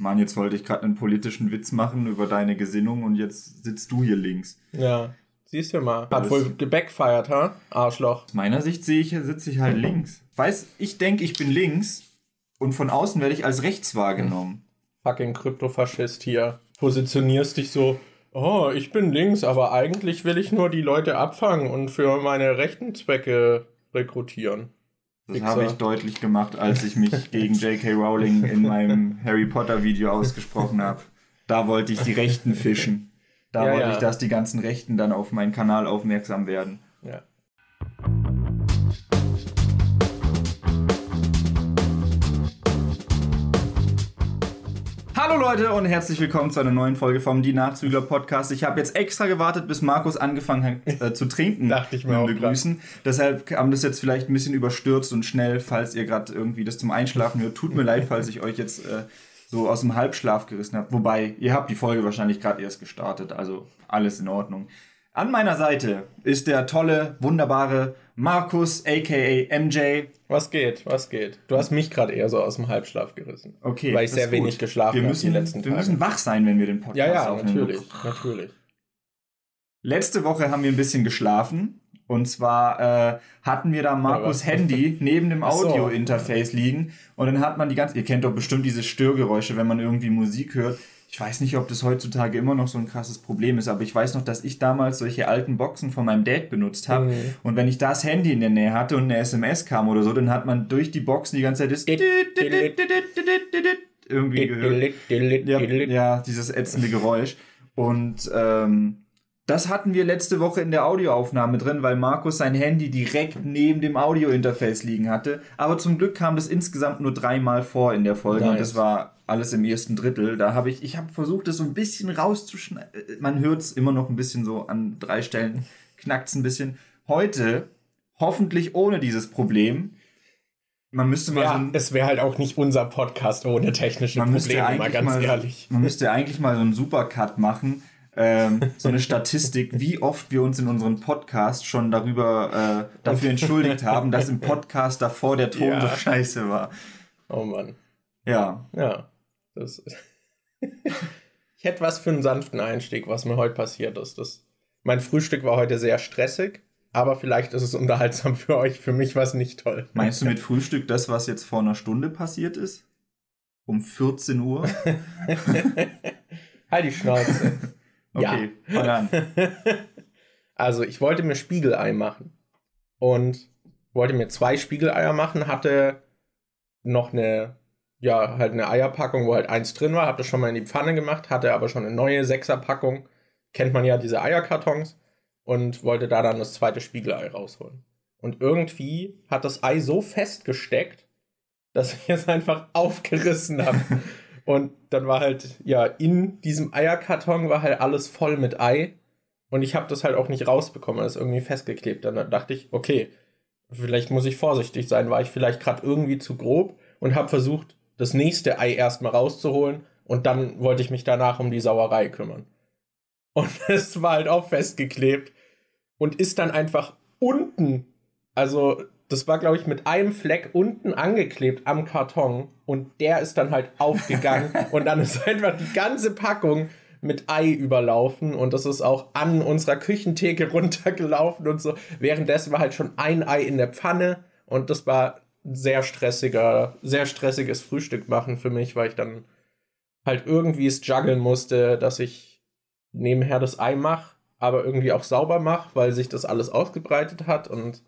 Mann, jetzt wollte ich gerade einen politischen Witz machen über deine Gesinnung und jetzt sitzt du hier links. Ja, siehst du mal. Hat wohl gebackfired, ha? Arschloch. Aus meiner Sicht sehe ich, sitze ich halt links. Weiß, ich denke, ich bin links und von außen werde ich als rechts wahrgenommen. Fucking Kryptofaschist hier. Positionierst dich so, oh, ich bin links, aber eigentlich will ich nur die Leute abfangen und für meine rechten Zwecke rekrutieren. Das habe ich deutlich gemacht, als ich mich gegen J.K. Rowling in meinem Harry Potter Video ausgesprochen habe. Da wollte ich die Rechten fischen. Da ja, wollte ja. ich, dass die ganzen Rechten dann auf meinen Kanal aufmerksam werden. Ja. Hallo Leute und herzlich willkommen zu einer neuen Folge vom Die Nachzügler Podcast. Ich habe jetzt extra gewartet, bis Markus angefangen hat äh, zu trinken. Dachte ich mir auch. Begrüßen. Grad. Deshalb kam das jetzt vielleicht ein bisschen überstürzt und schnell, falls ihr gerade irgendwie das zum Einschlafen hört. Tut mir leid, falls ich euch jetzt äh, so aus dem Halbschlaf gerissen habe. Wobei, ihr habt die Folge wahrscheinlich gerade erst gestartet, also alles in Ordnung. An meiner Seite ist der tolle, wunderbare Markus, aka MJ. Was geht, was geht? Du hast mich gerade eher so aus dem Halbschlaf gerissen. Okay. Weil ich sehr wenig geschlafen habe die letzten Wir Tage. müssen wach sein, wenn wir den Podcast Ja, ja, aufnehmen. natürlich, natürlich. Letzte Woche haben wir ein bisschen geschlafen. Und zwar äh, hatten wir da Markus ja, Handy neben dem Audio-Interface liegen. Und dann hat man die ganze. Ihr kennt doch bestimmt diese Störgeräusche, wenn man irgendwie Musik hört ich weiß nicht, ob das heutzutage immer noch so ein krasses Problem ist, aber ich weiß noch, dass ich damals solche alten Boxen von meinem Dad benutzt habe. Mhm. Und wenn ich das Handy in der Nähe hatte und eine SMS kam oder so, dann hat man durch die Boxen die ganze Zeit das irgendwie gehört. Ja, ja, dieses ätzende Geräusch. Und ähm, das hatten wir letzte Woche in der Audioaufnahme drin, weil Markus sein Handy direkt neben dem Audiointerface liegen hatte. Aber zum Glück kam das insgesamt nur dreimal vor in der Folge nice. und das war alles im ersten Drittel. Da habe ich, ich habe versucht, das so ein bisschen rauszuschneiden. Man hört es immer noch ein bisschen so an drei Stellen, knackt es ein bisschen. Heute, hoffentlich ohne dieses Problem, man müsste mal. Ja, so es wäre halt auch nicht unser Podcast ohne technische Probleme, mal ganz mal, ehrlich. Man müsste eigentlich mal so einen Supercut machen ähm, so eine Statistik, wie oft wir uns in unserem Podcast schon darüber äh, dafür entschuldigt haben, dass im Podcast davor der Ton ja. so scheiße war. Oh Mann. Ja. Ja. Das ich hätte was für einen sanften Einstieg, was mir heute passiert ist. Das, mein Frühstück war heute sehr stressig, aber vielleicht ist es unterhaltsam für euch. Für mich war es nicht toll. Meinst du mit Frühstück das, was jetzt vor einer Stunde passiert ist? Um 14 Uhr? halt die Schnauze. Okay, ja. fang an. also, ich wollte mir Spiegelei machen. Und wollte mir zwei Spiegeleier machen, hatte noch eine, ja, halt eine Eierpackung, wo halt eins drin war, habe das schon mal in die Pfanne gemacht, hatte aber schon eine neue Sechserpackung. Kennt man ja diese Eierkartons und wollte da dann das zweite Spiegelei rausholen. Und irgendwie hat das Ei so festgesteckt, dass ich es einfach aufgerissen habe. Und dann war halt, ja, in diesem Eierkarton war halt alles voll mit Ei. Und ich habe das halt auch nicht rausbekommen, das ist irgendwie festgeklebt. Dann dachte ich, okay, vielleicht muss ich vorsichtig sein, war ich vielleicht gerade irgendwie zu grob und habe versucht, das nächste Ei erstmal rauszuholen und dann wollte ich mich danach um die Sauerei kümmern. Und es war halt auch festgeklebt und ist dann einfach unten, also das war, glaube ich, mit einem Fleck unten angeklebt am Karton und der ist dann halt aufgegangen und dann ist einfach die ganze Packung mit Ei überlaufen und das ist auch an unserer Küchentheke runtergelaufen und so. Währenddessen war halt schon ein Ei in der Pfanne und das war sehr stressiger, sehr stressiges Frühstück machen für mich, weil ich dann halt irgendwie es juggeln musste, dass ich nebenher das Ei mache, aber irgendwie auch sauber mache, weil sich das alles ausgebreitet hat und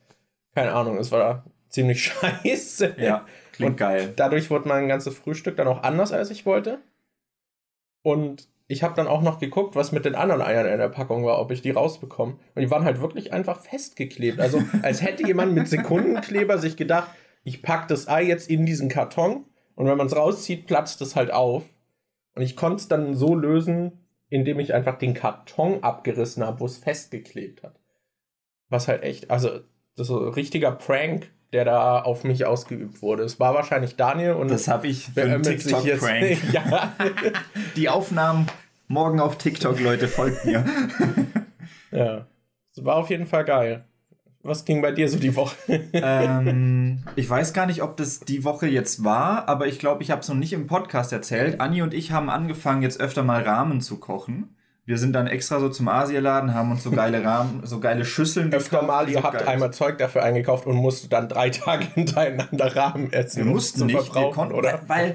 keine Ahnung, es war ziemlich scheiße. Ja, klingt und geil. Dadurch wurde mein ganzes Frühstück dann auch anders, als ich wollte. Und ich habe dann auch noch geguckt, was mit den anderen Eiern in der Packung war, ob ich die rausbekomme. Und die waren halt wirklich einfach festgeklebt. Also als hätte jemand mit Sekundenkleber sich gedacht, ich packe das Ei jetzt in diesen Karton und wenn man es rauszieht, platzt es halt auf. Und ich konnte es dann so lösen, indem ich einfach den Karton abgerissen habe, wo es festgeklebt hat. Was halt echt, also das ist so ein richtiger Prank, der da auf mich ausgeübt wurde. Es war wahrscheinlich Daniel und das habe ich für einen TikTok-Prank. ja. Die Aufnahmen morgen auf TikTok, Leute, folgt mir. ja, es war auf jeden Fall geil. Was ging bei dir so die Woche? ähm, ich weiß gar nicht, ob das die Woche jetzt war, aber ich glaube, ich habe es noch nicht im Podcast erzählt. Anni und ich haben angefangen, jetzt öfter mal Rahmen zu kochen. Wir sind dann extra so zum Asialaden, haben uns so geile Rahmen, so geile Schüsseln Öfter gekauft. mal, ihr so habt einmal Zeug dafür eingekauft und musstet dann drei Tage hintereinander Rahmen essen. Wir mussten nicht, wir konnten, oder? Weil,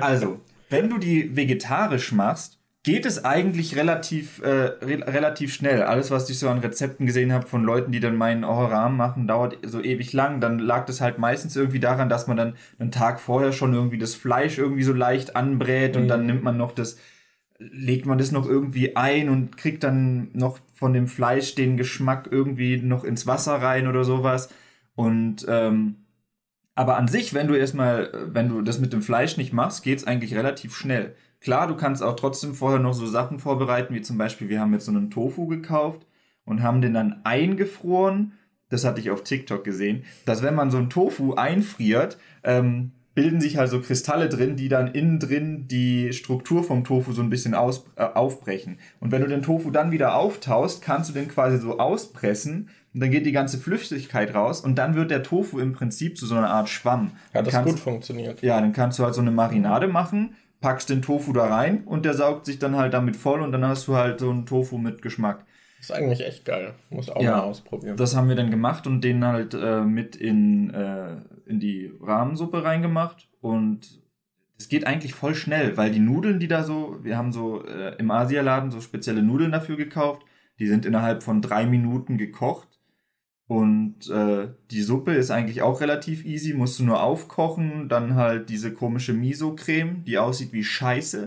also, wenn du die vegetarisch machst, geht es eigentlich relativ, äh, re relativ schnell. Alles, was ich so an Rezepten gesehen habe von Leuten, die dann meinen, oh, Rahmen machen, dauert so ewig lang, dann lag das halt meistens irgendwie daran, dass man dann einen Tag vorher schon irgendwie das Fleisch irgendwie so leicht anbrät mhm. und dann mhm. nimmt man noch das, legt man das noch irgendwie ein und kriegt dann noch von dem Fleisch den Geschmack irgendwie noch ins Wasser rein oder sowas. Und ähm, aber an sich, wenn du erstmal, wenn du das mit dem Fleisch nicht machst, geht's eigentlich relativ schnell. Klar, du kannst auch trotzdem vorher noch so Sachen vorbereiten, wie zum Beispiel, wir haben jetzt so einen Tofu gekauft und haben den dann eingefroren. Das hatte ich auf TikTok gesehen, dass wenn man so einen Tofu einfriert, ähm, bilden sich halt so Kristalle drin, die dann innen drin die Struktur vom Tofu so ein bisschen aus, äh, aufbrechen. Und wenn du den Tofu dann wieder auftaust, kannst du den quasi so auspressen und dann geht die ganze Flüssigkeit raus und dann wird der Tofu im Prinzip zu so einer Art Schwamm. Hat das gut funktioniert. Ja, dann kannst du halt so eine Marinade machen packst den Tofu da rein und der saugt sich dann halt damit voll und dann hast du halt so einen Tofu mit Geschmack. Das ist eigentlich echt geil. Muss auch ja, mal ausprobieren. Das haben wir dann gemacht und den halt äh, mit in, äh, in die Rahmensuppe reingemacht und es geht eigentlich voll schnell, weil die Nudeln, die da so, wir haben so äh, im Asialaden so spezielle Nudeln dafür gekauft, die sind innerhalb von drei Minuten gekocht und äh, die Suppe ist eigentlich auch relativ easy, musst du nur aufkochen, dann halt diese komische Miso-Creme, die aussieht wie Scheiße.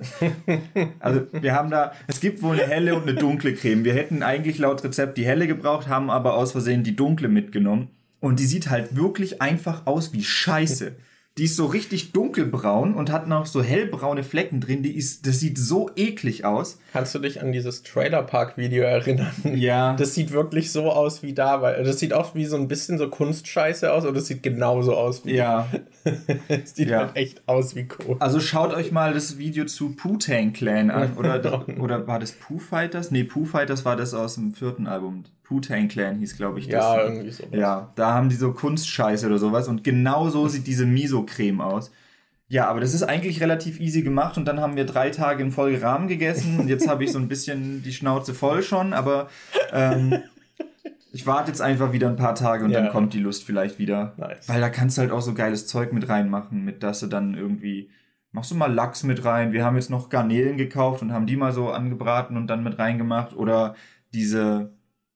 also wir haben da, es gibt wohl eine helle und eine dunkle Creme. Wir hätten eigentlich laut Rezept die helle gebraucht, haben aber aus Versehen die dunkle mitgenommen. Und die sieht halt wirklich einfach aus wie Scheiße. Die ist so richtig dunkelbraun und hat noch so hellbraune Flecken drin. Die ist, das sieht so eklig aus. Kannst du dich an dieses Trailer Park Video erinnern? Ja. Das sieht wirklich so aus wie da, weil das sieht auch wie so ein bisschen so Kunstscheiße aus und das sieht genauso aus wie. Ja. Es sieht ja. halt echt aus wie Kohl. Also schaut euch mal das Video zu Poo-Tang Clan an. Oder, oder war das Poo Fighters? Nee, Poo Fighters war das aus dem vierten Album. Wu-Tang Clan hieß, glaube ich. Das. Ja, irgendwie so. Ja, da haben die so Kunstscheiße oder sowas und genau so sieht diese Miso-Creme aus. Ja, aber das ist eigentlich relativ easy gemacht und dann haben wir drei Tage in Folge Rahmen gegessen und jetzt habe ich so ein bisschen die Schnauze voll schon, aber ähm, ich warte jetzt einfach wieder ein paar Tage und ja. dann kommt die Lust vielleicht wieder. Nice. Weil da kannst du halt auch so geiles Zeug mit reinmachen, mit dass du dann irgendwie machst du mal Lachs mit rein. Wir haben jetzt noch Garnelen gekauft und haben die mal so angebraten und dann mit reingemacht oder diese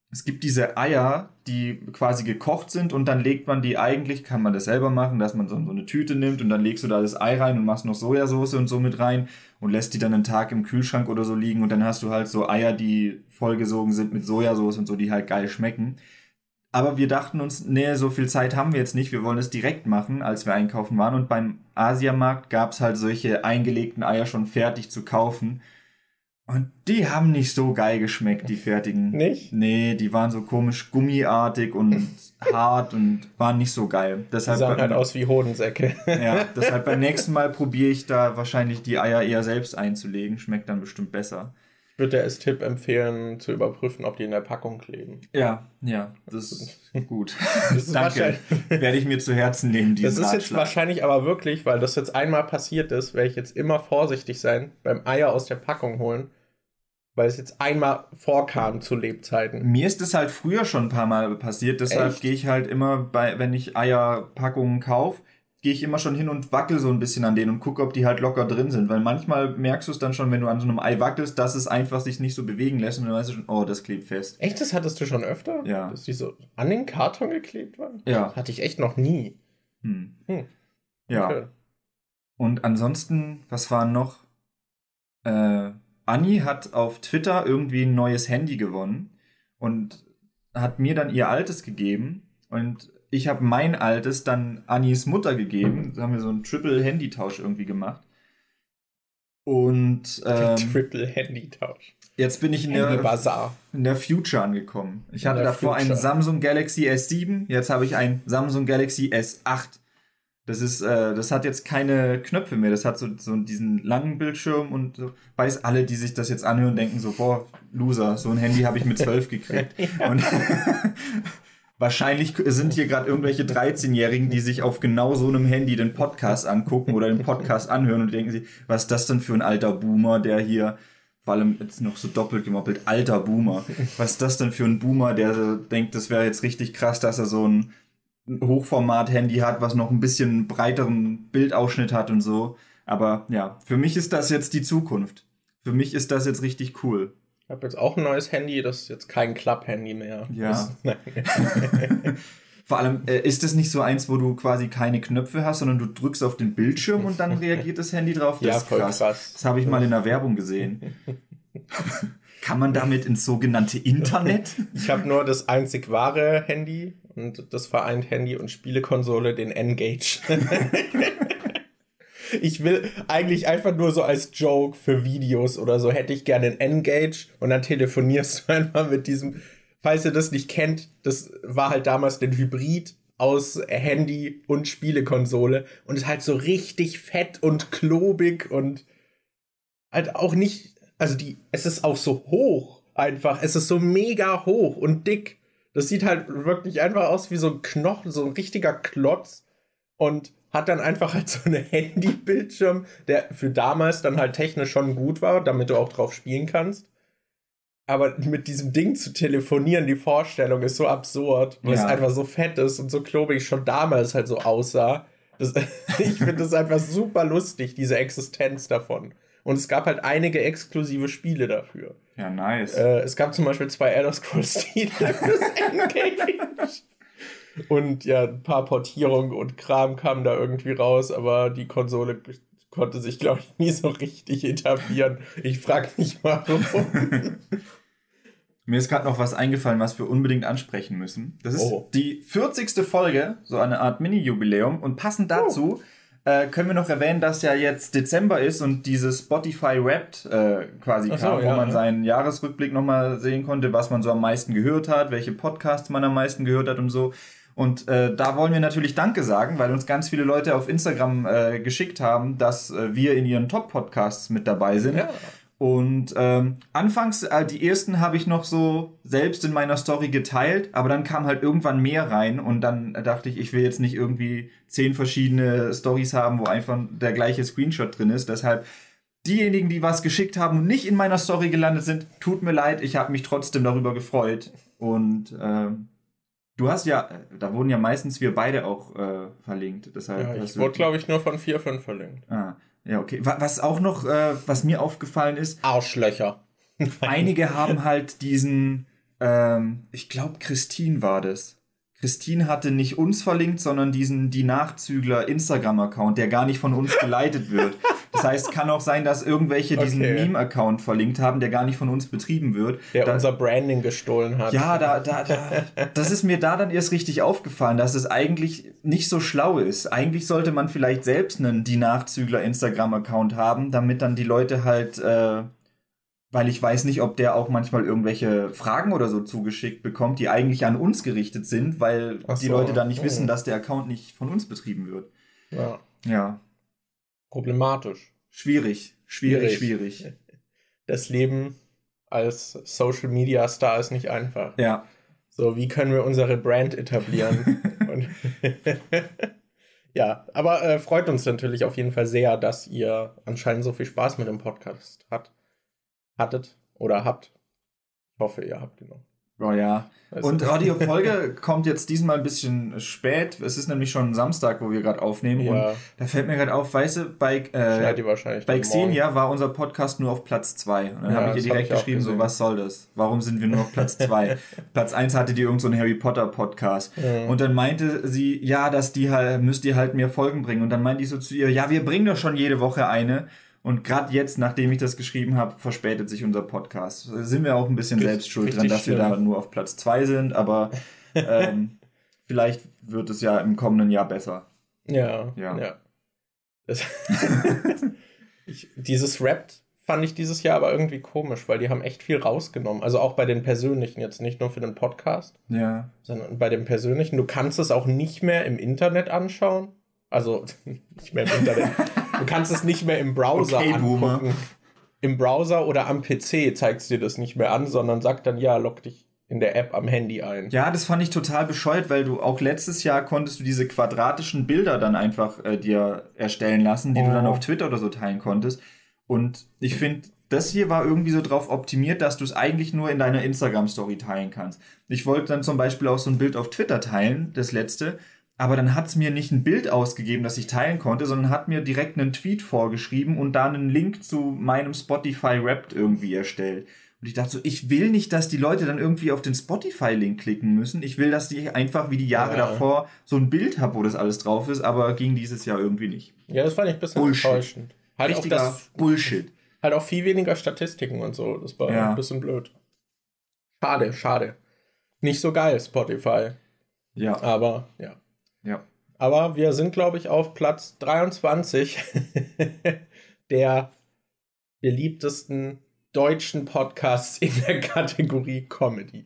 es gibt diese Eier, die quasi gekocht sind und dann legt man die eigentlich, kann man das selber machen, dass man so, eine Tüte nimmt und dann legst du da das Ei rein und machst noch Sojasauce und so mit rein und lässt die dann einen Tag im Kühlschrank oder so liegen und dann hast du halt so Eier, die vollgesogen sind mit Sojasauce und so, die halt geil schmecken. Aber wir dachten uns, nee, so viel Zeit haben wir jetzt nicht, wir wollen es direkt machen, als wir einkaufen waren. Und beim Asiamarkt gab es halt solche eingelegten Eier schon fertig zu kaufen und die haben nicht so geil geschmeckt, die fertigen. Nicht? Nee, die waren so komisch gummiartig und hart und waren nicht so geil. Deshalb die sahen halt aus wie Hodensäcke. ja, deshalb beim nächsten Mal probiere ich da wahrscheinlich die Eier eher selbst einzulegen. Schmeckt dann bestimmt besser. Ich würde dir als Tipp empfehlen, zu überprüfen, ob die in der Packung kleben. Ja, ja, das ist gut. Das ist Danke. Werde ich mir zu Herzen nehmen, diesen Das ist Ratschlag. jetzt wahrscheinlich aber wirklich, weil das jetzt einmal passiert ist, werde ich jetzt immer vorsichtig sein beim Eier aus der Packung holen weil es jetzt einmal vorkam zu Lebzeiten. Mir ist es halt früher schon ein paar Mal passiert, deshalb gehe ich halt immer bei, wenn ich Eierpackungen kaufe, gehe ich immer schon hin und wackel so ein bisschen an denen und gucke, ob die halt locker drin sind, weil manchmal merkst du es dann schon, wenn du an so einem Ei wackelst, dass es einfach sich nicht so bewegen lässt und dann weißt du schon, oh, das klebt fest. Echt, das hattest du schon öfter? Ja. Dass die so an den Karton geklebt waren? Ja. Das hatte ich echt noch nie. Hm. hm. Ja. Okay. Und ansonsten, was waren noch? Äh, Anni hat auf Twitter irgendwie ein neues Handy gewonnen und hat mir dann ihr altes gegeben und ich habe mein altes dann Annis Mutter gegeben. Da haben wir so einen Triple-Handy-Tausch irgendwie gemacht. Und ähm, Triple-Handy-Tausch. Jetzt bin ich in der, in der Future angekommen. Ich hatte davor Future. einen Samsung Galaxy S7, jetzt habe ich ein Samsung Galaxy S8. Das ist, äh, das hat jetzt keine Knöpfe mehr. Das hat so, so diesen langen Bildschirm und so. weiß alle, die sich das jetzt anhören, denken so, boah, Loser, so ein Handy habe ich mit zwölf gekriegt. und, Wahrscheinlich sind hier gerade irgendwelche 13-Jährigen, die sich auf genau so einem Handy den Podcast angucken oder den Podcast anhören und denken sich, was ist das denn für ein alter Boomer, der hier, vor allem jetzt noch so doppelt gemoppelt, alter Boomer. Was ist das denn für ein Boomer, der so denkt, das wäre jetzt richtig krass, dass er so ein Hochformat-Handy hat, was noch ein bisschen breiteren Bildausschnitt hat und so. Aber ja, für mich ist das jetzt die Zukunft. Für mich ist das jetzt richtig cool. Ich habe jetzt auch ein neues Handy, das ist jetzt kein Club-Handy mehr. Ja. Vor allem, äh, ist das nicht so eins, wo du quasi keine Knöpfe hast, sondern du drückst auf den Bildschirm und dann reagiert das Handy drauf? Das ja, voll krass. krass. Das habe ich mal in der Werbung gesehen. Kann man damit ins sogenannte Internet? Ich habe nur das einzig wahre Handy und das vereint Handy und Spielekonsole, den N-Gage. Ich will eigentlich einfach nur so als Joke für Videos oder so hätte ich gerne ein N-Gage und dann telefonierst du einfach mit diesem, falls ihr das nicht kennt, das war halt damals ein Hybrid aus Handy und Spielekonsole und ist halt so richtig fett und klobig und halt auch nicht, also die, es ist auch so hoch einfach, es ist so mega hoch und dick. Das sieht halt wirklich einfach aus wie so ein Knochen, so ein richtiger Klotz und hat dann einfach halt so einen Handybildschirm, der für damals dann halt technisch schon gut war, damit du auch drauf spielen kannst. Aber mit diesem Ding zu telefonieren, die Vorstellung ist so absurd, weil ja. es einfach so fett ist und so klobig schon damals halt so aussah. Das, ich finde es einfach super lustig, diese Existenz davon. Und es gab halt einige exklusive Spiele dafür. Ja, nice. Äh, es gab zum Beispiel zwei Elder Scrolls-Stile fürs Engage. Und ja, ein paar Portierungen und Kram kamen da irgendwie raus, aber die Konsole konnte sich, glaube ich, nie so richtig etablieren. Ich frage mich mal, warum. Mir ist gerade noch was eingefallen, was wir unbedingt ansprechen müssen. Das ist oh. die 40. Folge, so eine Art Mini-Jubiläum. Und passend dazu oh. Äh, können wir noch erwähnen, dass ja jetzt Dezember ist und dieses Spotify Wrapped äh, quasi so, kam, ja, wo man ja. seinen Jahresrückblick nochmal sehen konnte, was man so am meisten gehört hat, welche Podcasts man am meisten gehört hat und so. Und äh, da wollen wir natürlich Danke sagen, weil uns ganz viele Leute auf Instagram äh, geschickt haben, dass äh, wir in ihren Top-Podcasts mit dabei sind. Ja. Und ähm, anfangs, äh, die ersten habe ich noch so selbst in meiner Story geteilt, aber dann kam halt irgendwann mehr rein und dann dachte ich, ich will jetzt nicht irgendwie zehn verschiedene Stories haben, wo einfach der gleiche Screenshot drin ist. Deshalb diejenigen, die was geschickt haben und nicht in meiner Story gelandet sind, tut mir leid, ich habe mich trotzdem darüber gefreut. Und ähm, Du hast ja, da wurden ja meistens wir beide auch äh, verlinkt. Deshalb ja, ich wurde, glaube ich, nur von vier, fünf verlinkt. Ah, ja, okay. Was auch noch, äh, was mir aufgefallen ist. Arschlöcher. einige haben halt diesen, ähm, ich glaube, Christine war das. Christine hatte nicht uns verlinkt, sondern diesen Die Nachzügler Instagram-Account, der gar nicht von uns geleitet wird. Das heißt, kann auch sein, dass irgendwelche okay. diesen Meme-Account verlinkt haben, der gar nicht von uns betrieben wird. Der da, unser Branding gestohlen hat. Ja, da, da, da, das ist mir da dann erst richtig aufgefallen, dass es eigentlich nicht so schlau ist. Eigentlich sollte man vielleicht selbst einen Die Nachzügler Instagram-Account haben, damit dann die Leute halt äh, weil ich weiß nicht, ob der auch manchmal irgendwelche Fragen oder so zugeschickt bekommt, die eigentlich an uns gerichtet sind, weil so. die Leute dann nicht oh. wissen, dass der Account nicht von uns betrieben wird. Ja. Ja. Problematisch. Schwierig, schwierig, schwierig. schwierig. Das Leben als Social Media Star ist nicht einfach. Ja. So, wie können wir unsere Brand etablieren? ja, aber äh, freut uns natürlich auf jeden Fall sehr, dass ihr anscheinend so viel Spaß mit dem Podcast habt hattet oder habt. Ich hoffe, ihr habt ihn noch. Oh ja. Also. Und Radiofolge kommt jetzt diesmal ein bisschen spät. Es ist nämlich schon Samstag, wo wir gerade aufnehmen. Ja. Und da fällt mir gerade auf, weißt du, bei, äh, bei Xenia war unser Podcast nur auf Platz 2. Und dann ja, habe ich ihr direkt ich geschrieben, so, was soll das? Warum sind wir nur auf Platz 2? Platz 1 hatte die irgendeinen so Harry Potter Podcast. Ja. Und dann meinte sie, ja, dass die halt, müsst ihr halt mehr Folgen bringen. Und dann meinte ich so zu ihr, ja, wir bringen doch schon jede Woche eine. Und gerade jetzt, nachdem ich das geschrieben habe, verspätet sich unser Podcast. Da sind wir auch ein bisschen selbst schuld dran, dass schlimm. wir da nur auf Platz 2 sind, aber ähm, vielleicht wird es ja im kommenden Jahr besser. Ja, ja. ja. ich, dieses Rap fand ich dieses Jahr aber irgendwie komisch, weil die haben echt viel rausgenommen. Also auch bei den persönlichen, jetzt nicht nur für den Podcast. Ja. Sondern bei den persönlichen. Du kannst es auch nicht mehr im Internet anschauen. Also nicht mehr im Internet. Du kannst es nicht mehr im Browser okay, angucken. Boomer. Im Browser oder am PC zeigt es dir das nicht mehr an, sondern sagt dann, ja, log dich in der App am Handy ein. Ja, das fand ich total bescheuert, weil du auch letztes Jahr konntest du diese quadratischen Bilder dann einfach äh, dir erstellen lassen, die oh. du dann oh. auf Twitter oder so teilen konntest. Und ich finde, das hier war irgendwie so drauf optimiert, dass du es eigentlich nur in deiner Instagram-Story teilen kannst. Ich wollte dann zum Beispiel auch so ein Bild auf Twitter teilen, das letzte, aber dann hat es mir nicht ein Bild ausgegeben, das ich teilen konnte, sondern hat mir direkt einen Tweet vorgeschrieben und da einen Link zu meinem Spotify Wrapped irgendwie erstellt. Und ich dachte so, ich will nicht, dass die Leute dann irgendwie auf den Spotify-Link klicken müssen. Ich will, dass die einfach wie die Jahre ja. davor so ein Bild haben, wo das alles drauf ist, aber ging dieses Jahr irgendwie nicht. Ja, das fand ich ein bisschen Bullshit. enttäuschend. Halt Richtiger auch das, Bullshit. Halt auch viel weniger Statistiken und so. Das war ja. ein bisschen blöd. Schade, schade. Nicht so geil, Spotify. Ja. Aber, ja. Ja. Aber wir sind, glaube ich, auf Platz 23 der beliebtesten deutschen Podcasts in der Kategorie Comedy.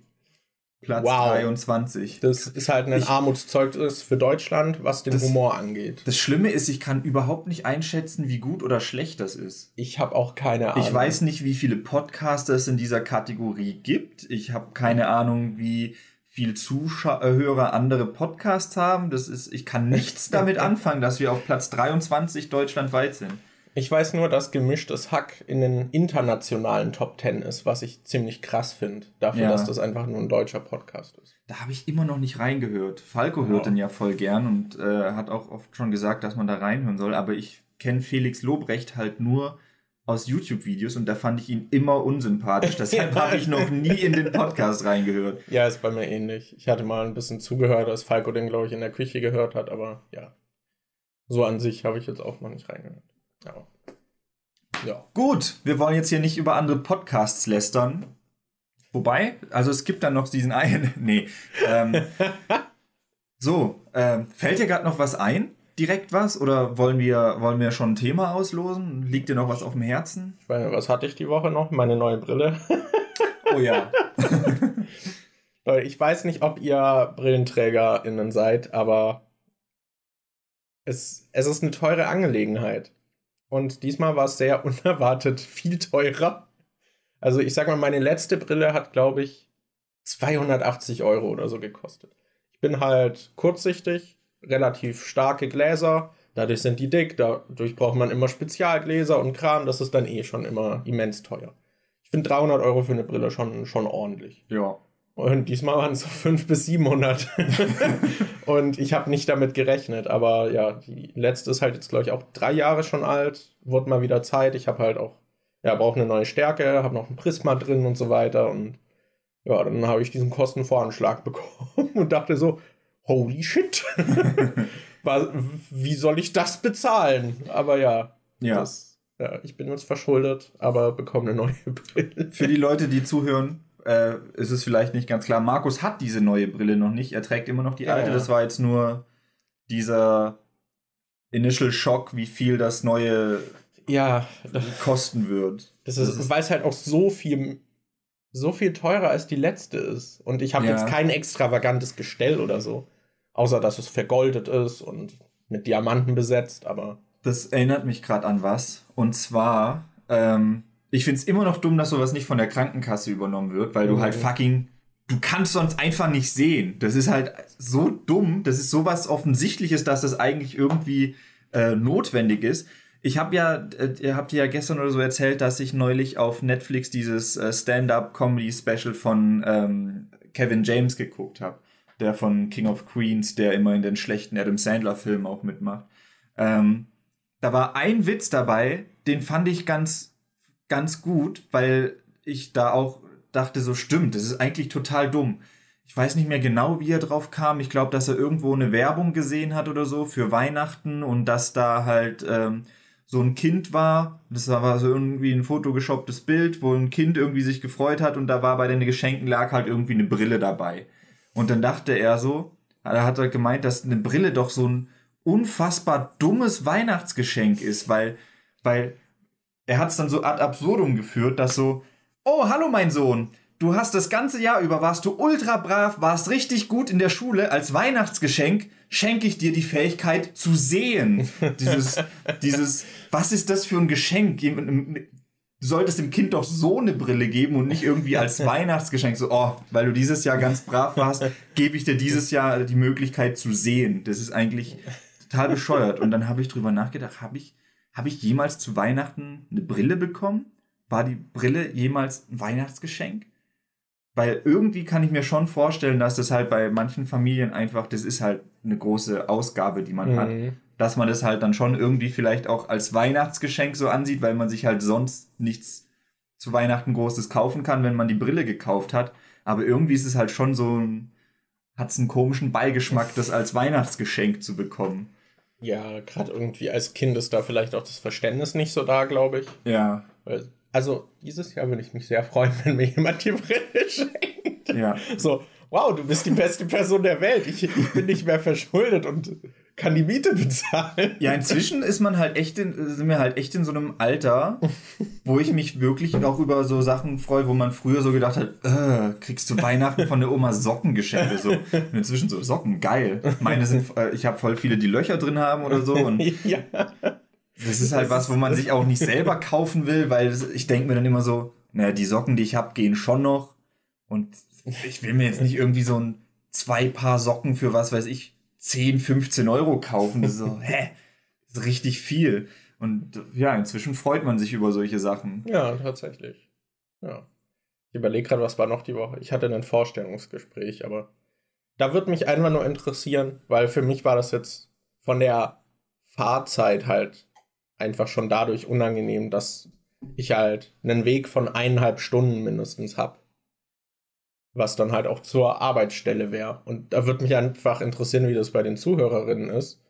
Platz wow. 23. Das ist halt ein ich, Armutszeugnis für Deutschland, was den das, Humor angeht. Das Schlimme ist, ich kann überhaupt nicht einschätzen, wie gut oder schlecht das ist. Ich habe auch keine Ahnung. Ich weiß nicht, wie viele Podcaster es in dieser Kategorie gibt. Ich habe keine Ahnung, wie viel Zuhörer andere Podcasts haben. Das ist, ich kann nichts damit anfangen, dass wir auf Platz 23 deutschlandweit sind. Ich weiß nur, dass gemischtes Hack in den internationalen Top Ten ist, was ich ziemlich krass finde, dafür, ja. dass das einfach nur ein deutscher Podcast ist. Da habe ich immer noch nicht reingehört. Falco hört den ja voll gern und äh, hat auch oft schon gesagt, dass man da reinhören soll, aber ich kenne Felix Lobrecht halt nur aus YouTube-Videos und da fand ich ihn immer unsympathisch. Deshalb habe ich noch nie in den Podcast reingehört. Ja, ist bei mir ähnlich. Ich hatte mal ein bisschen zugehört, als Falco den, glaube ich, in der Küche gehört hat, aber ja. So an sich habe ich jetzt auch noch nicht reingehört. Ja. ja. Gut, wir wollen jetzt hier nicht über andere Podcasts lästern. Wobei, also es gibt dann noch diesen einen. nee. Ähm, so, ähm, fällt dir gerade noch was ein? Direkt was? Oder wollen wir, wollen wir schon ein Thema auslosen? Liegt dir noch was auf dem Herzen? Ich meine, was hatte ich die Woche noch? Meine neue Brille. oh ja. ich weiß nicht, ob ihr BrillenträgerInnen seid, aber es, es ist eine teure Angelegenheit. Und diesmal war es sehr unerwartet viel teurer. Also ich sag mal, meine letzte Brille hat, glaube ich, 280 Euro oder so gekostet. Ich bin halt kurzsichtig, relativ starke Gläser, dadurch sind die dick, dadurch braucht man immer Spezialgläser und Kram, das ist dann eh schon immer immens teuer. Ich finde 300 Euro für eine Brille schon, schon ordentlich. Ja. Und diesmal waren es so 500 bis 700. und ich habe nicht damit gerechnet. Aber ja, die letzte ist halt jetzt, glaube ich, auch drei Jahre schon alt. Wurde mal wieder Zeit. Ich habe halt auch, ja, brauche eine neue Stärke, habe noch ein Prisma drin und so weiter. Und ja, dann habe ich diesen Kostenvoranschlag bekommen und dachte so, holy shit. wie soll ich das bezahlen? Aber ja, ja. Das, ja, ich bin jetzt verschuldet, aber bekomme eine neue Brille. Für die Leute, die zuhören, äh, ist es vielleicht nicht ganz klar. Markus hat diese neue Brille noch nicht. Er trägt immer noch die alte. Ja. Das war jetzt nur dieser Initial Shock, wie viel das neue ja, kosten wird. Das ist, das ist, weil es halt auch so viel, so viel teurer als die letzte ist. Und ich habe ja. jetzt kein extravagantes Gestell oder so. Außer dass es vergoldet ist und mit Diamanten besetzt, aber. Das erinnert mich gerade an was. Und zwar, ähm, ich finde es immer noch dumm, dass sowas nicht von der Krankenkasse übernommen wird, weil mhm. du halt mhm. fucking, du kannst sonst einfach nicht sehen. Das ist halt so dumm, das ist sowas Offensichtliches, dass das eigentlich irgendwie äh, notwendig ist. Ich habe ja, äh, ihr habt ja gestern oder so erzählt, dass ich neulich auf Netflix dieses äh, Stand-up-Comedy-Special von ähm, Kevin James geguckt habe. Der von King of Queens, der immer in den schlechten Adam Sandler-Filmen auch mitmacht. Ähm, da war ein Witz dabei, den fand ich ganz ganz gut, weil ich da auch dachte, so stimmt, das ist eigentlich total dumm. Ich weiß nicht mehr genau, wie er drauf kam. Ich glaube, dass er irgendwo eine Werbung gesehen hat oder so für Weihnachten und dass da halt ähm, so ein Kind war. Das war so irgendwie ein fotogeshopptes Bild, wo ein Kind irgendwie sich gefreut hat und da war bei den Geschenken lag halt irgendwie eine Brille dabei. Und dann dachte er so, er hat halt gemeint, dass eine Brille doch so ein unfassbar dummes Weihnachtsgeschenk ist, weil, weil er hat es dann so ad absurdum geführt, dass so, oh, hallo mein Sohn, du hast das ganze Jahr über, warst du ultra brav, warst richtig gut in der Schule, als Weihnachtsgeschenk schenke ich dir die Fähigkeit zu sehen. dieses, dieses, was ist das für ein Geschenk? Du solltest dem Kind doch so eine Brille geben und nicht irgendwie als Weihnachtsgeschenk so, oh, weil du dieses Jahr ganz brav warst, gebe ich dir dieses Jahr die Möglichkeit zu sehen. Das ist eigentlich total bescheuert. Und dann habe ich drüber nachgedacht, habe ich, hab ich jemals zu Weihnachten eine Brille bekommen? War die Brille jemals ein Weihnachtsgeschenk? Weil irgendwie kann ich mir schon vorstellen, dass das halt bei manchen Familien einfach, das ist halt eine große Ausgabe, die man mhm. hat. Dass man das halt dann schon irgendwie vielleicht auch als Weihnachtsgeschenk so ansieht, weil man sich halt sonst nichts zu Weihnachten Großes kaufen kann, wenn man die Brille gekauft hat. Aber irgendwie ist es halt schon so ein, hat es einen komischen Beigeschmack, das als Weihnachtsgeschenk zu bekommen. Ja, gerade irgendwie als Kind ist da vielleicht auch das Verständnis nicht so da, glaube ich. Ja. Also dieses Jahr würde ich mich sehr freuen, wenn mir jemand die Brille schenkt. Ja. So, wow, du bist die beste Person der Welt. Ich, ich bin nicht mehr verschuldet und kann die Miete bezahlen. Ja, inzwischen ist man halt echt in, sind wir halt echt in so einem Alter, wo ich mich wirklich auch über so Sachen freue, wo man früher so gedacht hat, äh, kriegst du Weihnachten von der Oma Socken geschenkt so. Und inzwischen so Socken, geil. Meine sind, äh, ich habe voll viele, die Löcher drin haben oder so. Und ja. Das ist halt was, wo man sich auch nicht selber kaufen will, weil ich denke mir dann immer so, naja, die Socken, die ich habe, gehen schon noch. Und ich will mir jetzt nicht irgendwie so ein zwei Paar Socken für was weiß ich 10, 15 Euro kaufen. Das ist so, hä? Das ist richtig viel. Und ja, inzwischen freut man sich über solche Sachen. Ja, tatsächlich. Ja. Ich überlege gerade, was war noch die Woche. Ich hatte ein Vorstellungsgespräch, aber da würde mich einfach nur interessieren, weil für mich war das jetzt von der Fahrzeit halt einfach schon dadurch unangenehm, dass ich halt einen Weg von eineinhalb Stunden mindestens habe was dann halt auch zur Arbeitsstelle wäre. Und da würde mich einfach interessieren, wie das bei den Zuhörerinnen ist.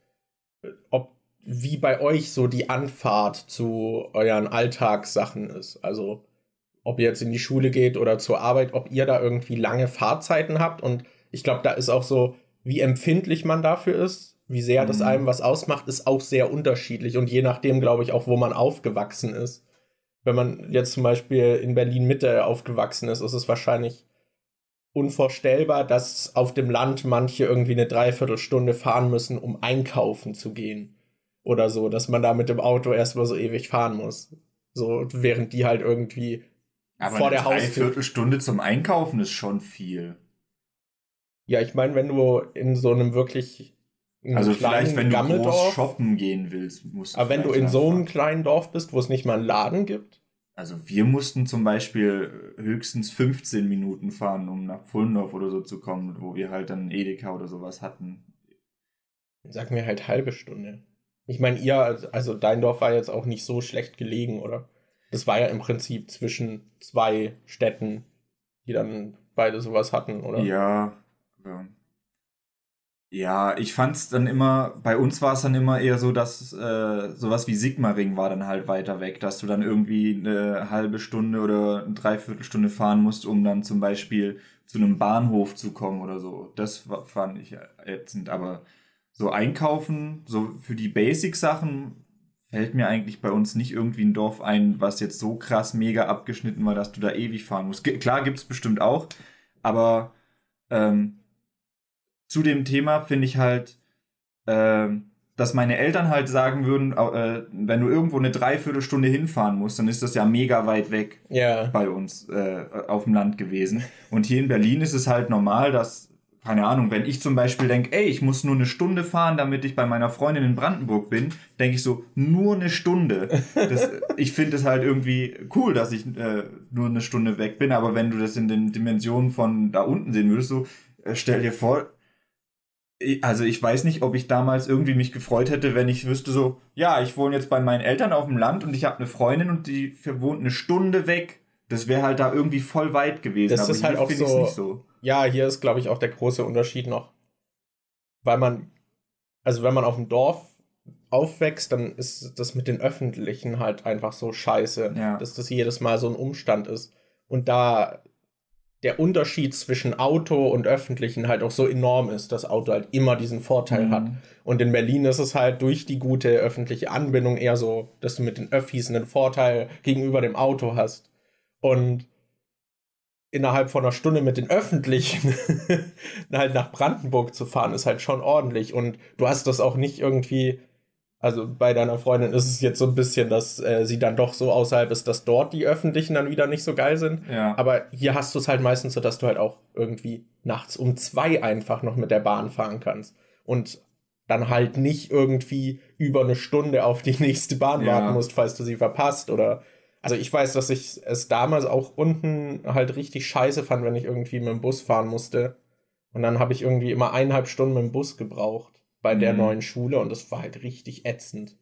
Ob wie bei euch so die Anfahrt zu euren Alltagssachen ist. Also ob ihr jetzt in die Schule geht oder zur Arbeit, ob ihr da irgendwie lange Fahrzeiten habt. Und ich glaube, da ist auch so, wie empfindlich man dafür ist, wie sehr das mhm. einem was ausmacht, ist auch sehr unterschiedlich. Und je nachdem, glaube ich, auch, wo man aufgewachsen ist. Wenn man jetzt zum Beispiel in Berlin Mitte aufgewachsen ist, ist es wahrscheinlich unvorstellbar, dass auf dem Land manche irgendwie eine Dreiviertelstunde fahren müssen, um einkaufen zu gehen. Oder so, dass man da mit dem Auto erstmal so ewig fahren muss. So, während die halt irgendwie Aber vor der Haustür. Eine Dreiviertelstunde zum Einkaufen ist schon viel. Ja, ich meine, wenn du in so einem wirklich. Also vielleicht, wenn du groß shoppen gehen willst, musst du. Aber wenn du in so einem kleinen Dorf bist, wo es nicht mal einen Laden gibt, also wir mussten zum Beispiel höchstens 15 Minuten fahren, um nach Pfullendorf oder so zu kommen, wo wir halt dann Edeka oder sowas hatten. Sag mir halt halbe Stunde. Ich meine, ihr, also dein Dorf war jetzt auch nicht so schlecht gelegen, oder? Das war ja im Prinzip zwischen zwei Städten, die dann beide sowas hatten, oder? Ja, ja. Ja, ich fand's dann immer, bei uns war es dann immer eher so, dass äh, sowas wie Sigmaring war dann halt weiter weg, dass du dann irgendwie eine halbe Stunde oder eine Dreiviertelstunde fahren musst, um dann zum Beispiel zu einem Bahnhof zu kommen oder so. Das fand ich ätzend, aber so einkaufen, so für die Basic-Sachen fällt mir eigentlich bei uns nicht irgendwie ein Dorf ein, was jetzt so krass mega abgeschnitten war, dass du da ewig fahren musst. G klar gibt's bestimmt auch, aber ähm, zu dem Thema finde ich halt, äh, dass meine Eltern halt sagen würden, äh, wenn du irgendwo eine Dreiviertelstunde hinfahren musst, dann ist das ja mega weit weg ja. bei uns äh, auf dem Land gewesen. Und hier in Berlin ist es halt normal, dass, keine Ahnung, wenn ich zum Beispiel denke, ey, ich muss nur eine Stunde fahren, damit ich bei meiner Freundin in Brandenburg bin, denke ich so, nur eine Stunde. Das, ich finde es halt irgendwie cool, dass ich äh, nur eine Stunde weg bin, aber wenn du das in den Dimensionen von da unten sehen würdest, so, äh, stell dir vor, also ich weiß nicht, ob ich damals irgendwie mich gefreut hätte, wenn ich wüsste so, ja, ich wohne jetzt bei meinen Eltern auf dem Land und ich habe eine Freundin und die wohnt eine Stunde weg. Das wäre halt da irgendwie voll weit gewesen. Das ist halt auch so, so, Ja, hier ist, glaube ich, auch der große Unterschied noch. Weil man, also wenn man auf dem Dorf aufwächst, dann ist das mit den Öffentlichen halt einfach so scheiße, ja. dass das jedes Mal so ein Umstand ist. Und da der Unterschied zwischen Auto und öffentlichen halt auch so enorm ist, dass Auto halt immer diesen Vorteil mhm. hat. Und in Berlin ist es halt durch die gute öffentliche Anbindung eher so, dass du mit den Öffis einen Vorteil gegenüber dem Auto hast. Und innerhalb von einer Stunde mit den öffentlichen halt nach Brandenburg zu fahren, ist halt schon ordentlich. Und du hast das auch nicht irgendwie Also bei deiner Freundin ist es jetzt so ein bisschen, dass äh, sie dann doch so außerhalb ist, dass dort die öffentlichen dann wieder nicht so geil sind. Ja. Aber hier hast du es halt meistens so, dass du halt auch irgendwie nachts um zwei einfach noch mit der Bahn fahren kannst. Und dann halt nicht irgendwie über eine Stunde auf die nächste Bahn Ja. warten musst, falls du sie verpasst. Oder also ich weiß, dass ich es damals auch unten halt richtig scheiße fand, wenn ich irgendwie mit dem Bus fahren musste. Und dann habe ich irgendwie immer eineinhalb Stunden mit dem Bus gebraucht bei der Mhm. neuen Schule und das war halt richtig ätzend.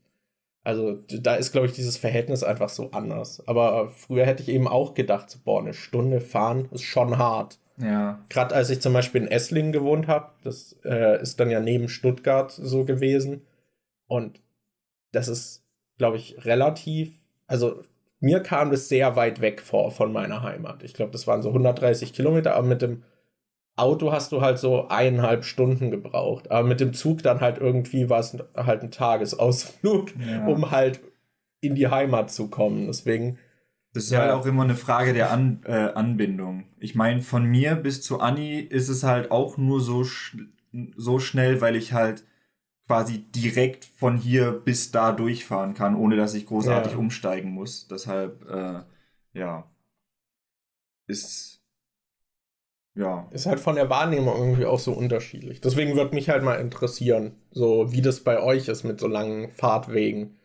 Also da ist, glaube ich, dieses Verhältnis einfach so anders. Aber früher hätte ich eben auch gedacht, so, boah, eine Stunde fahren ist schon hart. Ja. Gerade als ich zum Beispiel in Esslingen gewohnt habe, das äh, ist dann ja neben Stuttgart so gewesen. Und das ist, glaube ich, relativ, also mir kam das sehr weit weg vor von meiner Heimat. Ich glaube, das waren so 130 Kilometer, aber mit dem Auto hast du halt so eineinhalb Stunden gebraucht. Aber mit dem Zug dann halt irgendwie war es halt ein Tagesausflug, Ja. um halt in die Heimat zu kommen. Deswegen, Das ist Ja. halt auch immer eine Frage der An äh, Anbindung. Ich meine, von mir bis zu Anni ist es halt auch nur so, sch so schnell, weil ich halt quasi direkt von hier bis da durchfahren kann, ohne dass ich großartig Ja. umsteigen muss. Deshalb, äh, ja, ist, ja, ist halt von der Wahrnehmung irgendwie auch so unterschiedlich. Deswegen würde mich halt mal interessieren, so wie das bei euch ist mit so langen Fahrtwegen.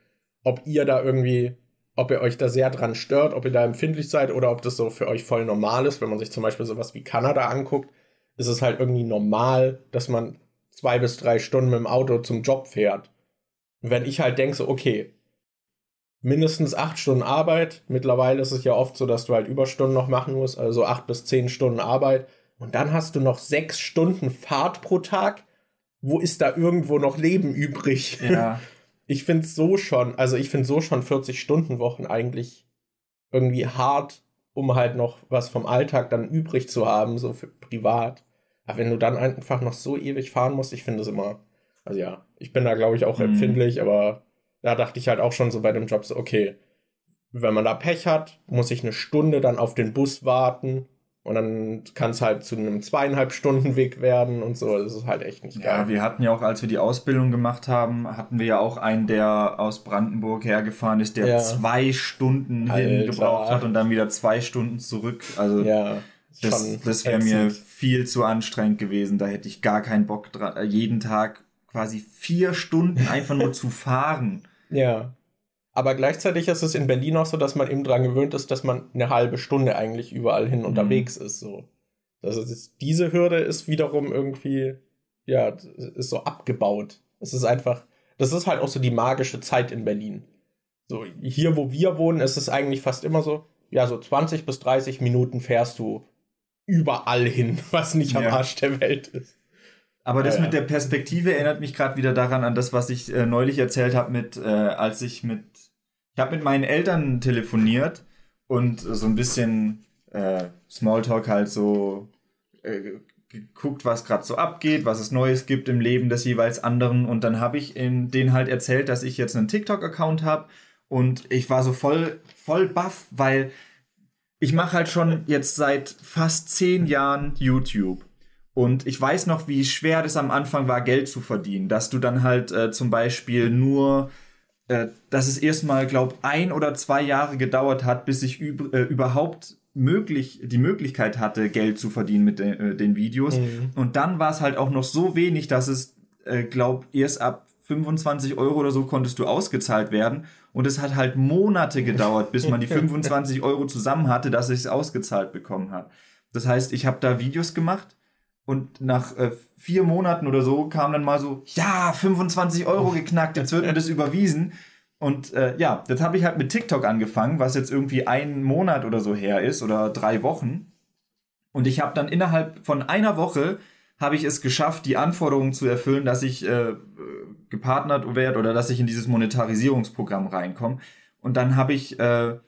Ob ihr da irgendwie, ob ihr euch da sehr dran stört, ob ihr da empfindlich seid oder ob das so für euch voll normal ist. Wenn man sich zum Beispiel sowas wie Kanada anguckt, ist es halt irgendwie normal, dass man zwei bis drei Stunden mit dem Auto zum Job fährt. Und wenn ich halt denke, so, okay, mindestens acht Stunden Arbeit. Mittlerweile ist es ja oft so, dass du halt Überstunden noch machen musst, also acht bis zehn Stunden Arbeit. Und dann hast du noch sechs Stunden Fahrt pro Tag. Wo ist da irgendwo noch Leben übrig? ja, Ich finde so schon, also ich finde so schon 40-Stunden-Wochen eigentlich irgendwie hart, um halt noch was vom Alltag dann übrig zu haben, so für privat. Aber wenn du dann einfach noch so ewig fahren musst, ich finde es immer, also ja, ich bin da glaube ich auch Mhm. empfindlich, aber da dachte ich halt auch schon so bei dem Job so, okay, wenn man da Pech hat, muss ich eine Stunde dann auf den Bus warten und dann kann es halt zu einem zweieinhalb Stunden Weg werden und so. Das ist halt echt nicht Ja, geil. wir hatten ja auch, als wir die Ausbildung gemacht haben, hatten wir ja auch einen, der aus Brandenburg hergefahren ist, der Ja. zwei Stunden Alter. hin gebraucht hat und dann wieder zwei Stunden zurück. Also ja, das, das wäre mir viel zu anstrengend gewesen. Da hätte ich gar keinen Bock dran, jeden Tag quasi vier Stunden einfach nur zu fahren. Ja. Aber gleichzeitig ist es in Berlin auch so, dass man eben dran gewöhnt ist, dass man eine halbe Stunde eigentlich überall hin unterwegs ist. So. Das ist, diese Hürde ist wiederum irgendwie, ja, ist so abgebaut. Es ist einfach, das ist halt auch so die magische Zeit in Berlin. So, hier, wo wir wohnen, ist es eigentlich fast immer so, ja, so 20 bis 30 Minuten fährst du überall hin, was nicht am Ja. Arsch der Welt ist. Aber das Ja, mit der Perspektive erinnert mich gerade wieder daran an das, was ich äh, neulich erzählt habe mit, äh, als ich mit, ich habe mit meinen Eltern telefoniert und so ein bisschen äh, Smalltalk halt so äh, geguckt, was gerade so abgeht, was es Neues gibt im Leben des jeweils anderen und dann habe ich in denen halt erzählt, dass ich jetzt einen TikTok-Account habe und ich war so voll, voll baff, weil ich mache halt schon jetzt seit fast zehn Jahren YouTube. Und ich weiß noch, wie schwer das am Anfang war, Geld zu verdienen. Dass du dann halt äh, zum Beispiel nur, äh, dass es erstmal, glaub, ein oder zwei Jahre gedauert hat, bis ich üb äh, überhaupt möglich, die Möglichkeit hatte, Geld zu verdienen mit de äh, den Videos. Mhm. Und dann war es halt auch noch so wenig, dass es, äh, glaub, erst ab 25 Euro oder so konntest du ausgezahlt werden. Und es hat halt Monate gedauert, bis man die 25 Euro zusammen hatte, dass ich es ausgezahlt bekommen habe. Das heißt, ich habe da Videos gemacht und nach äh, vier Monaten oder so kam dann mal so, ja, 25 Euro geknackt, jetzt wird mir das überwiesen. Und äh, ja, jetzt habe ich halt mit TikTok angefangen, was jetzt irgendwie ein Monat oder so her ist oder drei Wochen. Und ich habe dann innerhalb von einer Woche habe ich es geschafft, die Anforderungen zu erfüllen, dass ich äh, gepartnert werde oder dass ich in dieses Monetarisierungsprogramm reinkomme. Und dann habe ich äh,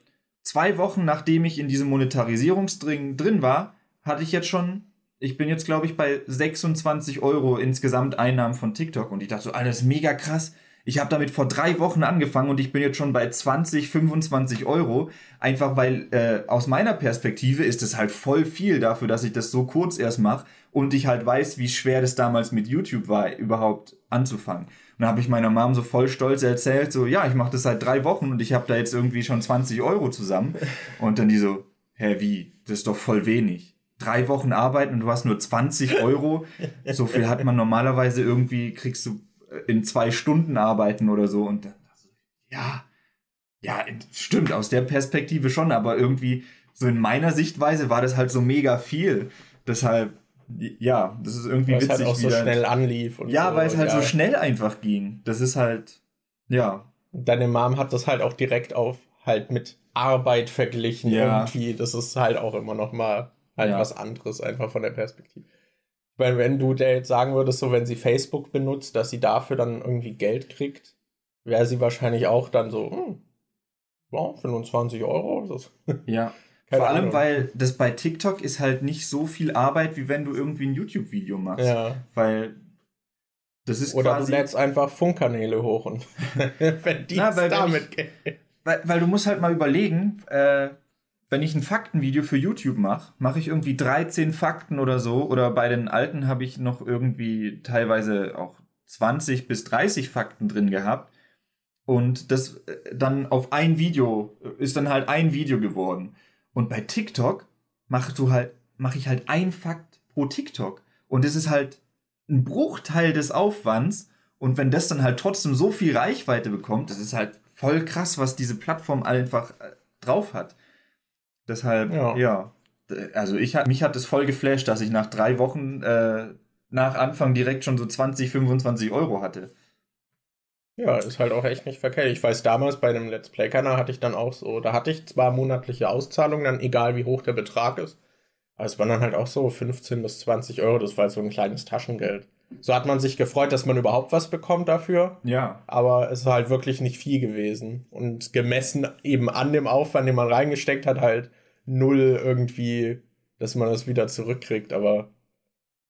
zwei Wochen, nachdem ich in diesem Monetarisierungsdring drin war, hatte ich jetzt schon, ich bin jetzt glaube ich bei 26 Euro insgesamt Einnahmen von TikTok und ich dachte so, ist mega krass. Ich habe damit vor drei Wochen angefangen und ich bin jetzt schon bei 20, 25 Euro. Einfach weil äh, aus meiner Perspektive ist es halt voll viel dafür, dass ich das so kurz erst mache und ich halt weiß, wie schwer das damals mit YouTube war, überhaupt anzufangen. dann habe ich meiner Mom so voll stolz erzählt, so, ja, ich mache das seit drei Wochen und ich habe da jetzt irgendwie schon 20 Euro zusammen. Und dann die so, hä, wie? Das ist doch voll wenig. Drei Wochen arbeiten und du hast nur 20 Euro. So viel hat man normalerweise irgendwie, kriegst du in zwei Stunden arbeiten oder so. Und dann, ja, ja, stimmt, aus der Perspektive schon, aber irgendwie so in meiner Sichtweise war das halt so mega viel. Deshalb, ja, das ist irgendwie weil witzig. Es halt auch so schnell anlief. Und ja, so, weil es halt ja. so schnell einfach ging. Das ist halt, ja. Deine Mom hat das halt auch direkt auf halt mit Arbeit verglichen ja. irgendwie. Das ist halt auch immer noch mal halt ja. was anderes einfach von der Perspektive. Weil wenn du der jetzt sagen würdest, so wenn sie Facebook benutzt, dass sie dafür dann irgendwie Geld kriegt, wäre sie wahrscheinlich auch dann so, hm, wow, 25 Euro. Das ja. Keine Vor allem, Ahnung. weil das bei TikTok ist halt nicht so viel Arbeit, wie wenn du irgendwie ein YouTube-Video machst. Ja. Weil das ist Oder quasi. du lädst einfach Funkkanäle hoch und verdienst Na, damit Geld. Weil, weil du musst halt mal überlegen, äh, wenn ich ein Faktenvideo für YouTube mache, mache ich irgendwie 13 Fakten oder so. Oder bei den alten habe ich noch irgendwie teilweise auch 20 bis 30 Fakten drin gehabt. Und das äh, dann auf ein Video ist dann halt ein Video geworden. Und bei TikTok machst du halt, mache ich halt ein Fakt pro TikTok. Und es ist halt ein Bruchteil des Aufwands. Und wenn das dann halt trotzdem so viel Reichweite bekommt, das ist halt voll krass, was diese Plattform einfach äh, drauf hat. Deshalb, ja. ja. Also ich mich hat es voll geflasht, dass ich nach drei Wochen äh, nach Anfang direkt schon so 20, 25 Euro hatte. Ja, ist halt auch echt nicht verkehrt. Ich weiß, damals bei einem Let's Play-Kanal hatte ich dann auch so, da hatte ich zwar monatliche Auszahlungen, dann egal wie hoch der Betrag ist, aber es waren dann halt auch so 15 bis 20 Euro, das war halt so ein kleines Taschengeld. So hat man sich gefreut, dass man überhaupt was bekommt dafür. Ja. Aber es ist halt wirklich nicht viel gewesen. Und gemessen eben an dem Aufwand, den man reingesteckt hat, halt null irgendwie, dass man das wieder zurückkriegt. Aber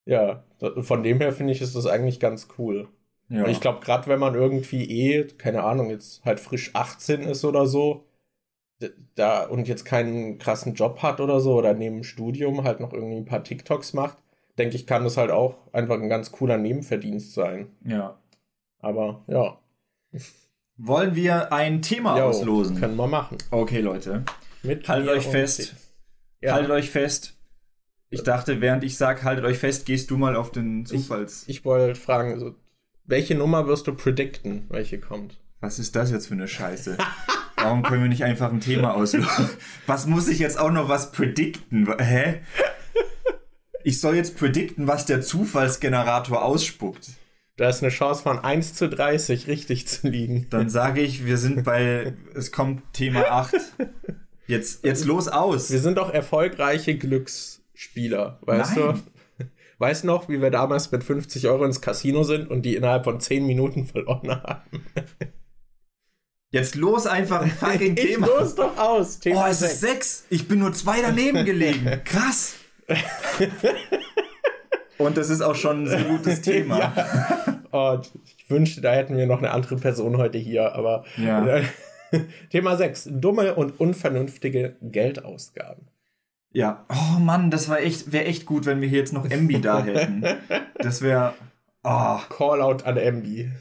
ja, von dem her finde ich, ist das eigentlich ganz cool. Ja. Und ich glaube, gerade wenn man irgendwie eh, keine Ahnung, jetzt halt frisch 18 ist oder so, da und jetzt keinen krassen Job hat oder so oder neben dem Studium halt noch irgendwie ein paar TikToks macht, denke ich, kann das halt auch einfach ein ganz cooler Nebenverdienst sein. Ja. Aber ja. Wollen wir ein Thema jo, auslosen? Können wir machen. Okay, Leute. Mit haltet euch fest. Ja. Haltet euch fest. Ich dachte, während ich sage, haltet euch fest, gehst du mal auf den Zufalls. Ich, ich wollte fragen, also, welche Nummer wirst du predikten, welche kommt? Was ist das jetzt für eine Scheiße? Warum können wir nicht einfach ein Thema auslösen? Was muss ich jetzt auch noch was predikten? Hä? Ich soll jetzt predikten, was der Zufallsgenerator ausspuckt. Da ist eine Chance von 1 zu 30 richtig zu liegen. Dann sage ich, wir sind bei, es kommt Thema 8. Jetzt, jetzt los aus. Wir sind doch erfolgreiche Glücksspieler, weißt Nein. du? Weißt du noch, wie wir damals mit 50 Euro ins Casino sind und die innerhalb von 10 Minuten verloren haben? Jetzt los einfach ein fucking ich Thema. Los doch aus. Thema oh, es 6. ist 6. Ich bin nur zwei daneben gelegen. Krass. Und das ist auch schon ein sehr gutes Thema. Ja. Oh, ich wünschte, da hätten wir noch eine andere Person heute hier, aber. Ja. Thema 6. Dumme und unvernünftige Geldausgaben. Ja, oh Mann, das war echt, wäre echt gut, wenn wir hier jetzt noch Embi da hätten. Das wäre. Oh. Callout an Embi.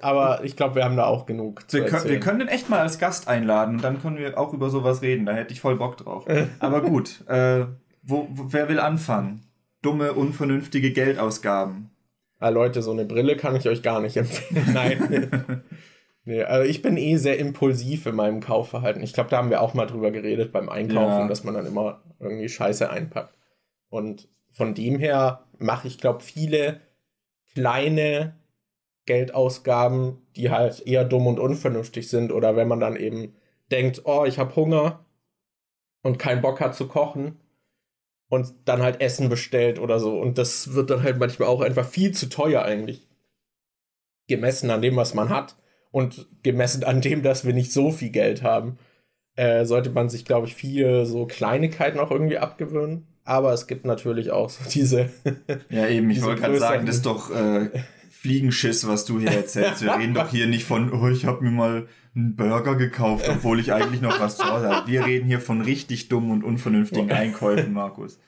Aber ich glaube, wir haben da auch genug. wir, können, wir können den echt mal als Gast einladen und dann können wir auch über sowas reden. Da hätte ich voll Bock drauf. Aber gut, äh, wo, wo, wer will anfangen? Dumme, unvernünftige Geldausgaben. Ah, Leute, so eine Brille kann ich euch gar nicht empfehlen. Nein. nee, also ich bin eh sehr impulsiv in meinem Kaufverhalten. Ich glaube, da haben wir auch mal drüber geredet beim Einkaufen, ja. dass man dann immer irgendwie Scheiße einpackt. Und von dem her mache ich, glaube viele kleine Geldausgaben, die halt eher dumm und unvernünftig sind. Oder wenn man dann eben denkt, oh, ich habe Hunger und keinen Bock hat zu kochen, und dann halt Essen bestellt oder so. Und das wird dann halt manchmal auch einfach viel zu teuer eigentlich. Gemessen an dem, was man hat. Und gemessen an dem, dass wir nicht so viel Geld haben, äh, sollte man sich, glaube ich, viele so Kleinigkeiten auch irgendwie abgewöhnen. Aber es gibt natürlich auch so diese. ja, eben, ich wollte gerade sagen, das ist doch äh, Fliegenschiss, was du hier erzählst. Wir reden doch hier nicht von, oh, ich habe mir mal einen Burger gekauft, obwohl ich eigentlich noch was zu Hause habe. Wir reden hier von richtig dummen und unvernünftigen Einkäufen, Markus.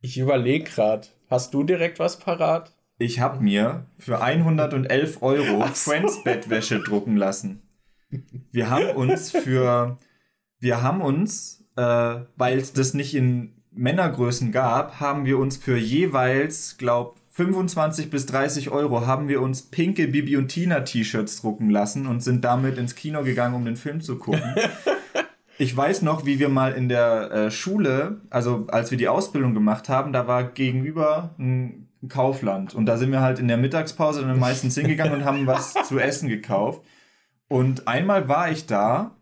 Ich überlege gerade, hast du direkt was parat? Ich habe mir für 111 Euro Friends-Bettwäsche drucken lassen. Wir haben uns für, wir haben uns, äh, weil es das nicht in Männergrößen gab, haben wir uns für jeweils, glaub, 25 bis 30 Euro haben wir uns pinke Bibi und Tina T-Shirts drucken lassen und sind damit ins Kino gegangen, um den Film zu gucken. ich weiß noch, wie wir mal in der äh, Schule, also als wir die Ausbildung gemacht haben, da war gegenüber ein Kaufland und da sind wir halt in der Mittagspause dann meistens hingegangen und haben was zu essen gekauft. Und einmal war ich da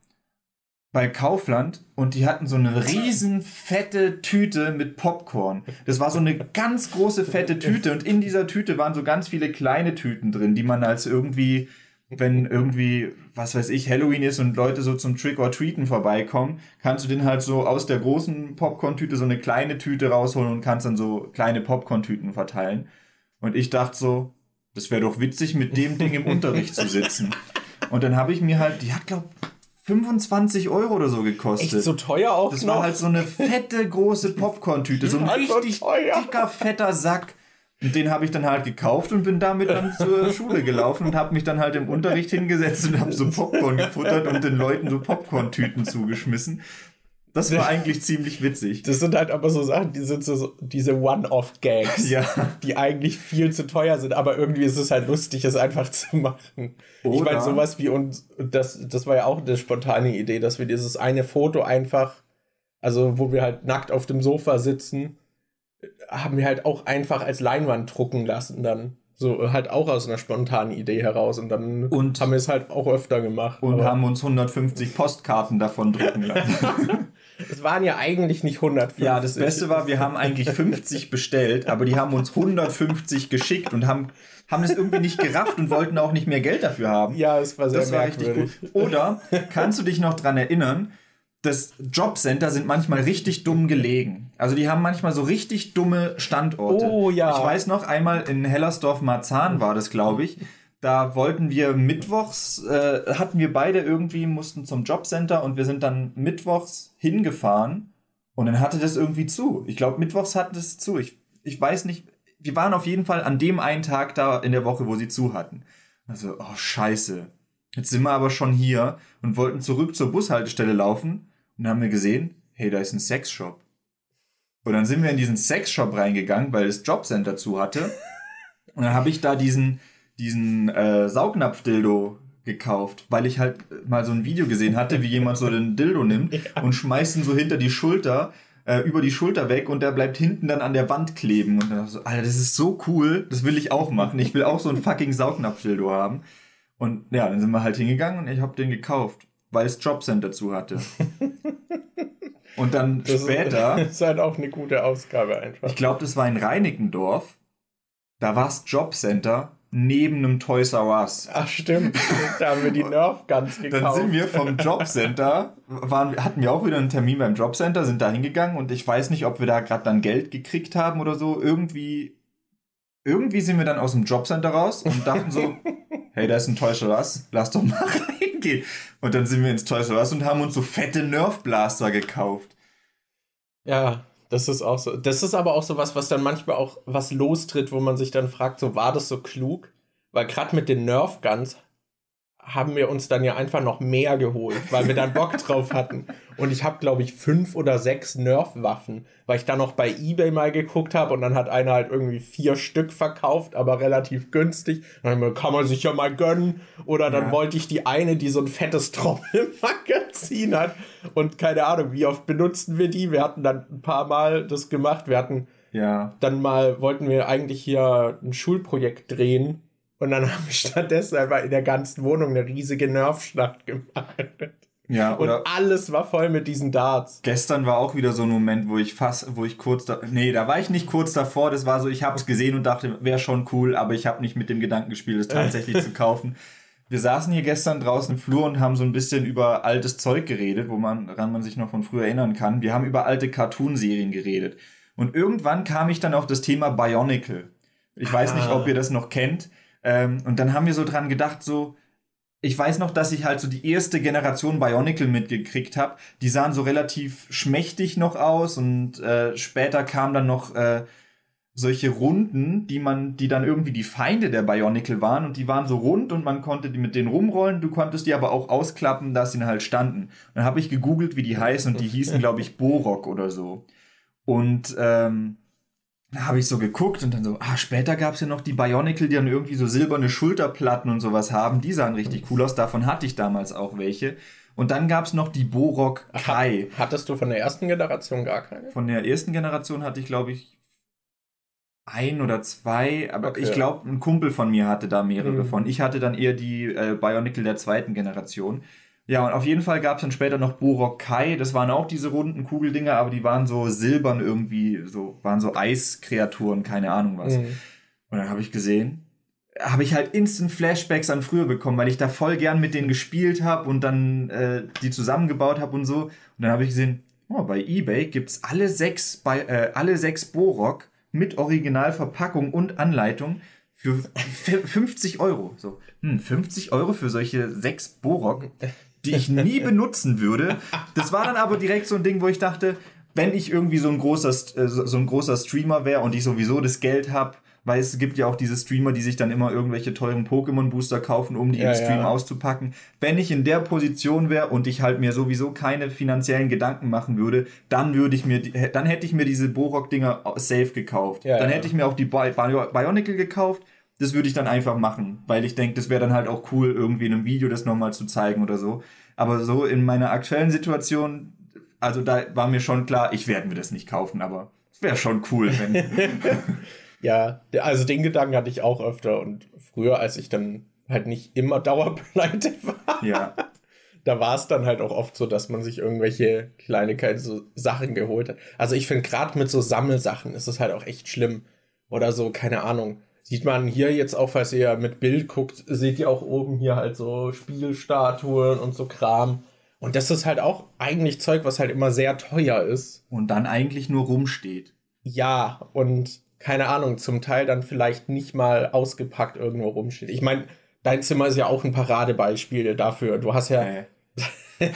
bei Kaufland und die hatten so eine riesen fette Tüte mit Popcorn. Das war so eine ganz große fette Tüte und in dieser Tüte waren so ganz viele kleine Tüten drin, die man als irgendwie, wenn irgendwie, was weiß ich, Halloween ist und Leute so zum Trick or Treaten vorbeikommen, kannst du den halt so aus der großen Popcorn-Tüte so eine kleine Tüte rausholen und kannst dann so kleine Popcorn-Tüten verteilen. Und ich dachte so, das wäre doch witzig, mit dem Ding im Unterricht zu sitzen. Und dann habe ich mir halt, die hat glaub 25 Euro oder so gekostet. Echt so teuer auch Das noch? war halt so eine fette, große Popcorn-Tüte. So ein so richtig teuer. dicker, fetter Sack. Und den habe ich dann halt gekauft und bin damit dann zur Schule gelaufen und habe mich dann halt im Unterricht hingesetzt und habe so Popcorn gefuttert und den Leuten so Popcorn-Tüten zugeschmissen. Das war eigentlich ziemlich witzig. Das sind halt aber so Sachen, die sind so, so diese One-Off-Gags, Ja. die eigentlich viel zu teuer sind, aber irgendwie ist es halt lustig, es einfach zu machen. Ich Oder- meine, sowas wie uns, das, das war ja auch eine spontane Idee, dass wir dieses eine Foto einfach, also wo wir halt nackt auf dem Sofa sitzen, haben wir halt auch einfach als Leinwand drucken lassen dann. So halt auch aus einer spontanen Idee heraus und dann Und- haben wir es halt auch öfter gemacht. Und aber haben uns 150 Postkarten davon drucken lassen. es waren ja eigentlich nicht 150. Ja, das Beste war, wir haben eigentlich 50 bestellt, aber die haben uns 150 geschickt und haben, haben es irgendwie nicht gerafft und wollten auch nicht mehr Geld dafür haben. Ja, es war sehr das war richtig gut. Oder kannst du dich noch dran erinnern, das Jobcenter sind manchmal richtig dumm gelegen. Also die haben manchmal so richtig dumme Standorte. Oh, ja. Ich weiß noch, einmal in Hellersdorf-Marzahn war das, glaube ich. Da wollten wir mittwochs, äh, hatten wir beide irgendwie, mussten zum Jobcenter und wir sind dann mittwochs hingefahren und dann hatte das irgendwie zu. Ich glaube, mittwochs hatte das zu. Ich, ich weiß nicht, wir waren auf jeden Fall an dem einen Tag da in der Woche, wo sie zu hatten. Also, oh scheiße. Jetzt sind wir aber schon hier und wollten zurück zur Bushaltestelle laufen und dann haben wir gesehen, hey, da ist ein Sexshop. Und dann sind wir in diesen Sexshop reingegangen, weil das Jobcenter zu hatte. Und dann habe ich da diesen, diesen äh, Saugnapf-Dildo gekauft, weil ich halt mal so ein Video gesehen hatte, wie jemand so den Dildo nimmt und schmeißt ihn so hinter die Schulter, äh, über die Schulter weg und der bleibt hinten dann an der Wand kleben. Und dann so, Alter, das ist so cool, das will ich auch machen. Ich will auch so ein fucking Saugnapf-Dildo haben. Und ja, dann sind wir halt hingegangen und ich habe den gekauft, weil es Jobcenter zu hatte. Und dann Das später, Ist, ist halt auch eine gute Ausgabe einfach. ich glaube, das war in Reinickendorf, da war das Jobcenter neben einem Toys R Us. Ach stimmt, da haben wir die Nerf Guns gekauft. Dann sind wir vom Jobcenter, waren, hatten wir auch wieder einen Termin beim Jobcenter, sind da hingegangen und ich weiß nicht, ob wir da gerade dann Geld gekriegt haben oder so. Irgendwie, irgendwie sind wir dann aus dem Jobcenter raus und dachten so, hey, da ist ein Toys R Us, lass doch mal reingehen. Und dann sind wir ins Toys R Us und haben uns so fette Nerf Blaster gekauft. Ja, das ist auch so. Das ist aber auch so was, was dann manchmal auch was lostritt, wo man sich dann fragt, so war das so klug? Weil gerade mit den Nerf Guns haben wir uns dann ja einfach noch mehr geholt, weil wir dann Bock drauf hatten. Und ich habe, glaube ich, fünf oder sechs Nerf-Waffen, weil ich dann noch bei Ebay mal geguckt habe und dann hat einer halt irgendwie vier Stück verkauft, aber relativ günstig. Dann kann man sich ja mal gönnen. Oder dann Ja. wollte ich die eine, die so ein fettes Trommelmagazin hat. Und keine Ahnung, wie oft benutzten wir die? Wir hatten dann ein paar Mal das gemacht. Wir hatten Ja. dann mal, wollten wir eigentlich hier ein Schulprojekt drehen. Und dann haben wir stattdessen einfach in der ganzen Wohnung eine riesige Nerfschlacht gemacht. Ja, Und alles war voll mit diesen Darts. gestern war auch wieder so ein Moment, wo ich fast, wo ich kurz da, nee, da war ich nicht kurz davor, das war so, ich habe es gesehen und dachte, wäre schon cool, aber ich habe nicht mit dem Gedanken gespielt, es tatsächlich zu kaufen. Wir saßen hier gestern draußen im Flur und haben so ein bisschen über altes Zeug geredet, wo man, man sich noch von früher erinnern kann. Wir haben über alte Cartoonserien geredet. Und irgendwann kam ich dann auf das Thema Bionicle. Ich weiß nicht, Ah. ob ihr das noch kennt. Ähm, und dann haben wir so dran gedacht, so, ich weiß noch, dass ich halt so die erste Generation Bionicle mitgekriegt habe. Die sahen so relativ schmächtig noch aus und äh, später kam dann noch äh, solche Runden, die man, die dann irgendwie die Feinde der Bionicle waren und die waren so rund und man konnte die mit denen rumrollen, du konntest die aber auch ausklappen, dass sie halt standen. Dann habe ich gegoogelt, wie die heißen und die hießen, glaube ich, Borok oder so. Und ähm, da habe ich so geguckt und dann so, ah, später gab es ja noch die Bionicle, die dann irgendwie so silberne Schulterplatten und sowas haben. Die sahen richtig cool aus, davon hatte ich damals auch welche. Und dann gab es noch die Borok Kai. Hattest du von der ersten Generation gar keine? Von der ersten Generation hatte ich, glaube ich, ein oder zwei, aber okay. ich glaube, ein Kumpel von mir hatte da mehrere mhm. von. Ich hatte dann eher die äh, Bionicle der zweiten Generation. Ja, und auf jeden Fall gab es dann später noch Borok Kai. Das waren auch diese runden Kugeldinger, aber die waren so silbern irgendwie, so waren so Eiskreaturen, keine Ahnung was. Mhm. Und dann habe ich gesehen, habe ich halt instant Flashbacks an früher bekommen, weil ich da voll gern mit denen gespielt habe und dann äh, die zusammengebaut habe und so. Und dann habe ich gesehen, oh, bei eBay gibt's alle sechs, bei, äh, alle sechs Borok mit Originalverpackung und Anleitung für 50 Euro. So, hm, 50 Euro für solche sechs Borok, die ich nie benutzen würde. Das war dann aber direkt so ein Ding, wo ich dachte, wenn ich irgendwie so ein großer, äh, so ein großer Streamer wäre und ich sowieso das Geld habe, weil es gibt ja auch diese Streamer, die sich dann immer irgendwelche teuren Pokémon-Booster kaufen, um die ja, im Stream ja. auszupacken. Wenn ich in der Position wäre und ich halt mir sowieso keine finanziellen Gedanken machen würde, dann würde ich mir, dann hätte ich mir diese Borok-Dinger safe gekauft. Ja, dann hätte ich mir auch die Bi Bionicle gekauft. Das würde ich dann einfach machen, weil ich denke, das wäre dann halt auch cool, irgendwie in einem Video das nochmal zu zeigen oder so. Aber so in meiner aktuellen Situation, also da war mir schon klar, ich werde mir das nicht kaufen, aber es wäre schon cool, wenn. Ja, also den Gedanken hatte ich auch öfter und früher, als ich dann halt nicht immer dauerpleite war. Ja. Da war es dann halt auch oft so, dass man sich irgendwelche Kleinigkeiten, so Sachen geholt hat. Also ich finde, gerade mit so Sammelsachen ist es halt auch echt schlimm. Oder so, keine Ahnung. Sieht man hier jetzt auch, falls ihr mit Bild guckt, seht ihr auch oben hier halt so Spielstatuen und so Kram. Und das ist halt auch eigentlich Zeug, was halt immer sehr teuer ist. Und dann eigentlich nur rumsteht. Ja, und keine Ahnung, zum Teil dann vielleicht nicht mal ausgepackt irgendwo rumsteht. Ich meine, dein Zimmer ist ja auch ein Paradebeispiel dafür. Du hast ja. Äh.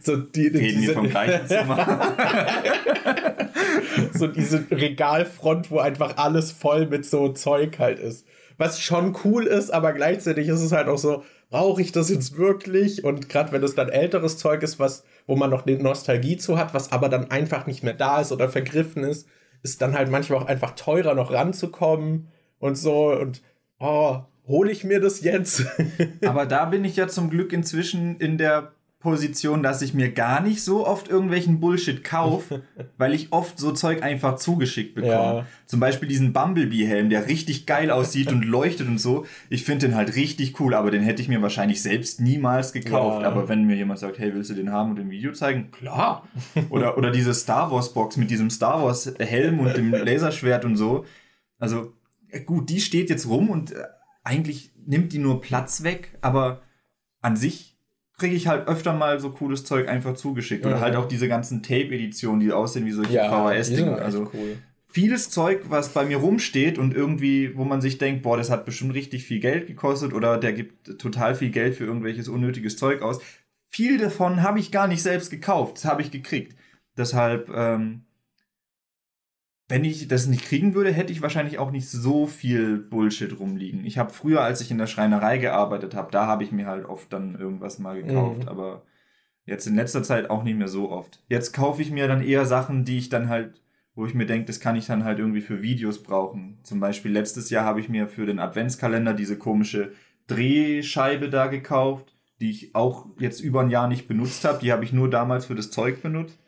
so die, Reden diese, vom gleichen Zimmer. so diese Regalfront, wo einfach alles voll mit so Zeug halt ist. Was schon cool ist, aber gleichzeitig ist es halt auch so, brauche ich das jetzt wirklich? Und gerade wenn es dann älteres Zeug ist, was, wo man noch eine Nostalgie zu hat, was aber dann einfach nicht mehr da ist oder vergriffen ist, ist dann halt manchmal auch einfach teurer, noch ranzukommen und so. Und oh, hole ich mir das jetzt? Aber da bin ich ja zum Glück inzwischen in der Position, dass ich mir gar nicht so oft irgendwelchen Bullshit kaufe, weil ich oft so Zeug einfach zugeschickt bekomme. Ja. Zum Beispiel diesen Bumblebee-Helm, der richtig geil aussieht und leuchtet und so. Ich finde den halt richtig cool, aber den hätte ich mir wahrscheinlich selbst niemals gekauft. Ja. Aber wenn mir jemand sagt, hey, willst du den haben und im Video zeigen? Klar. Oder, oder diese Star Wars-Box mit diesem Star Wars-Helm und dem Laserschwert und so. Also, gut, die steht jetzt rum und äh, eigentlich nimmt die nur Platz weg, aber an sich kriege ich halt öfter mal so cooles Zeug einfach zugeschickt. Oder halt auch diese ganzen Tape-Editionen, die aussehen wie solche ja, VHS-Dinger. Also cool. vieles Zeug, was bei mir rumsteht und irgendwie, wo man sich denkt, boah, das hat bestimmt richtig viel Geld gekostet oder der gibt total viel Geld für irgendwelches unnötiges Zeug aus. Viel davon habe ich gar nicht selbst gekauft. Das habe ich gekriegt. Deshalb, ähm, wenn ich das nicht kriegen würde, hätte ich wahrscheinlich auch nicht so viel Bullshit rumliegen. Ich habe früher, als ich in der Schreinerei gearbeitet habe, da habe ich mir halt oft dann irgendwas mal gekauft, mhm. aber jetzt in letzter Zeit auch nicht mehr so oft. Jetzt kaufe ich mir dann eher Sachen, die ich dann halt, wo ich mir denke, das kann ich dann halt irgendwie für Videos brauchen. Zum Beispiel letztes Jahr habe ich mir für den Adventskalender diese komische Drehscheibe da gekauft, die ich auch jetzt über ein Jahr nicht benutzt habe. Die habe ich nur damals für das Zeug benutzt.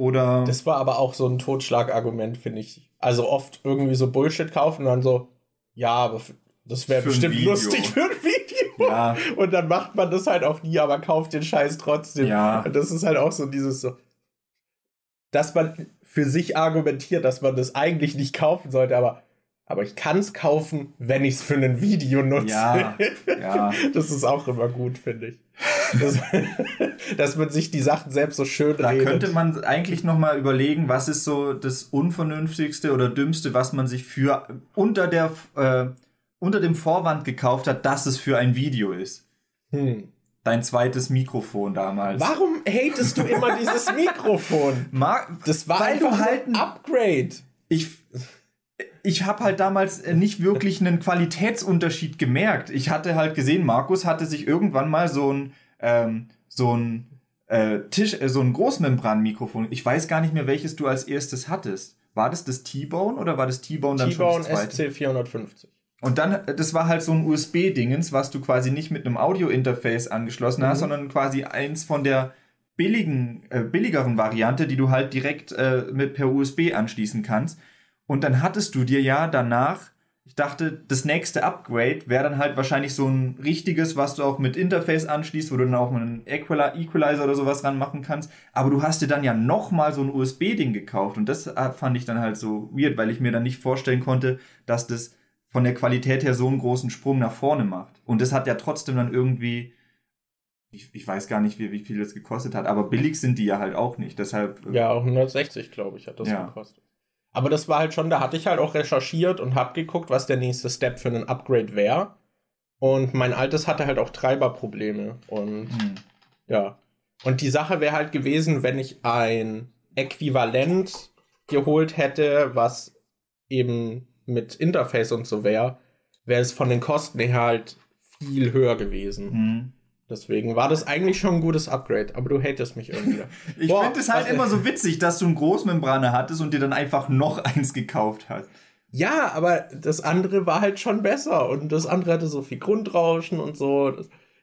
Oder. Das war aber auch so ein Totschlagargument, finde ich. Also oft irgendwie so Bullshit kaufen und dann so, ja, aber das wäre bestimmt lustig für ein Video. Ja. Und dann macht man das halt auch nie, aber kauft den Scheiß trotzdem. Ja. Und das ist halt auch so dieses so, dass man für sich argumentiert, dass man das eigentlich nicht kaufen sollte, aber aber ich kann es kaufen, wenn ich es für ein Video nutze. Ja, ja. Das ist auch immer gut, finde ich. Das, dass man sich die Sachen selbst so schön Da redet. könnte man eigentlich noch mal überlegen, was ist so das unvernünftigste oder dümmste, was man sich für unter der äh, unter dem Vorwand gekauft hat, dass es für ein Video ist. Hm. Dein zweites Mikrofon damals. Warum hatest du immer dieses Mikrofon? Mar das war Weil einfach du halt ein Upgrade. Ich ich habe halt damals äh, nicht wirklich einen Qualitätsunterschied gemerkt. Ich hatte halt gesehen, Markus hatte sich irgendwann mal so ein, ähm, so ein äh, Tisch, äh, so ein Großmembran-Mikrofon. Ich weiß gar nicht mehr, welches du als erstes hattest. War das das T-Bone oder war das T-Bone dann schon das zweite? SC450. Und dann, das war halt so ein USB-Dingens, was du quasi nicht mit einem Audio-Interface angeschlossen hast, mhm. sondern quasi eins von der billigen, äh, billigeren Variante, die du halt direkt äh, mit per USB anschließen kannst. Und dann hattest du dir ja danach, ich dachte, das nächste Upgrade wäre dann halt wahrscheinlich so ein richtiges, was du auch mit Interface anschließt, wo du dann auch einen Equalizer oder sowas ranmachen kannst. Aber du hast dir dann ja nochmal so ein USB-Ding gekauft. Und das äh, fand ich dann halt so weird, weil ich mir dann nicht vorstellen konnte, dass das von der Qualität her so einen großen Sprung nach vorne macht. Und das hat ja trotzdem dann irgendwie, ich, ich weiß gar nicht, wie, wie viel das gekostet hat, aber billig sind die ja halt auch nicht. Deshalb. Äh, ja, auch 160, glaube ich, hat das ja. gekostet. Aber das war halt schon, da hatte ich halt auch recherchiert und hab geguckt, was der nächste Step für einen Upgrade wäre. Und mein altes hatte halt auch Treiberprobleme. Und hm. ja. Und die Sache wäre halt gewesen, wenn ich ein Äquivalent geholt hätte, was eben mit Interface und so wäre, wäre es von den Kosten her halt viel höher gewesen. Mhm. Deswegen war das eigentlich schon ein gutes Upgrade, aber du hatest mich irgendwie. ich finde es halt immer so witzig, dass du eine Großmembrane hattest und dir dann einfach noch eins gekauft hast. Ja, aber das andere war halt schon besser und das andere hatte so viel Grundrauschen und so.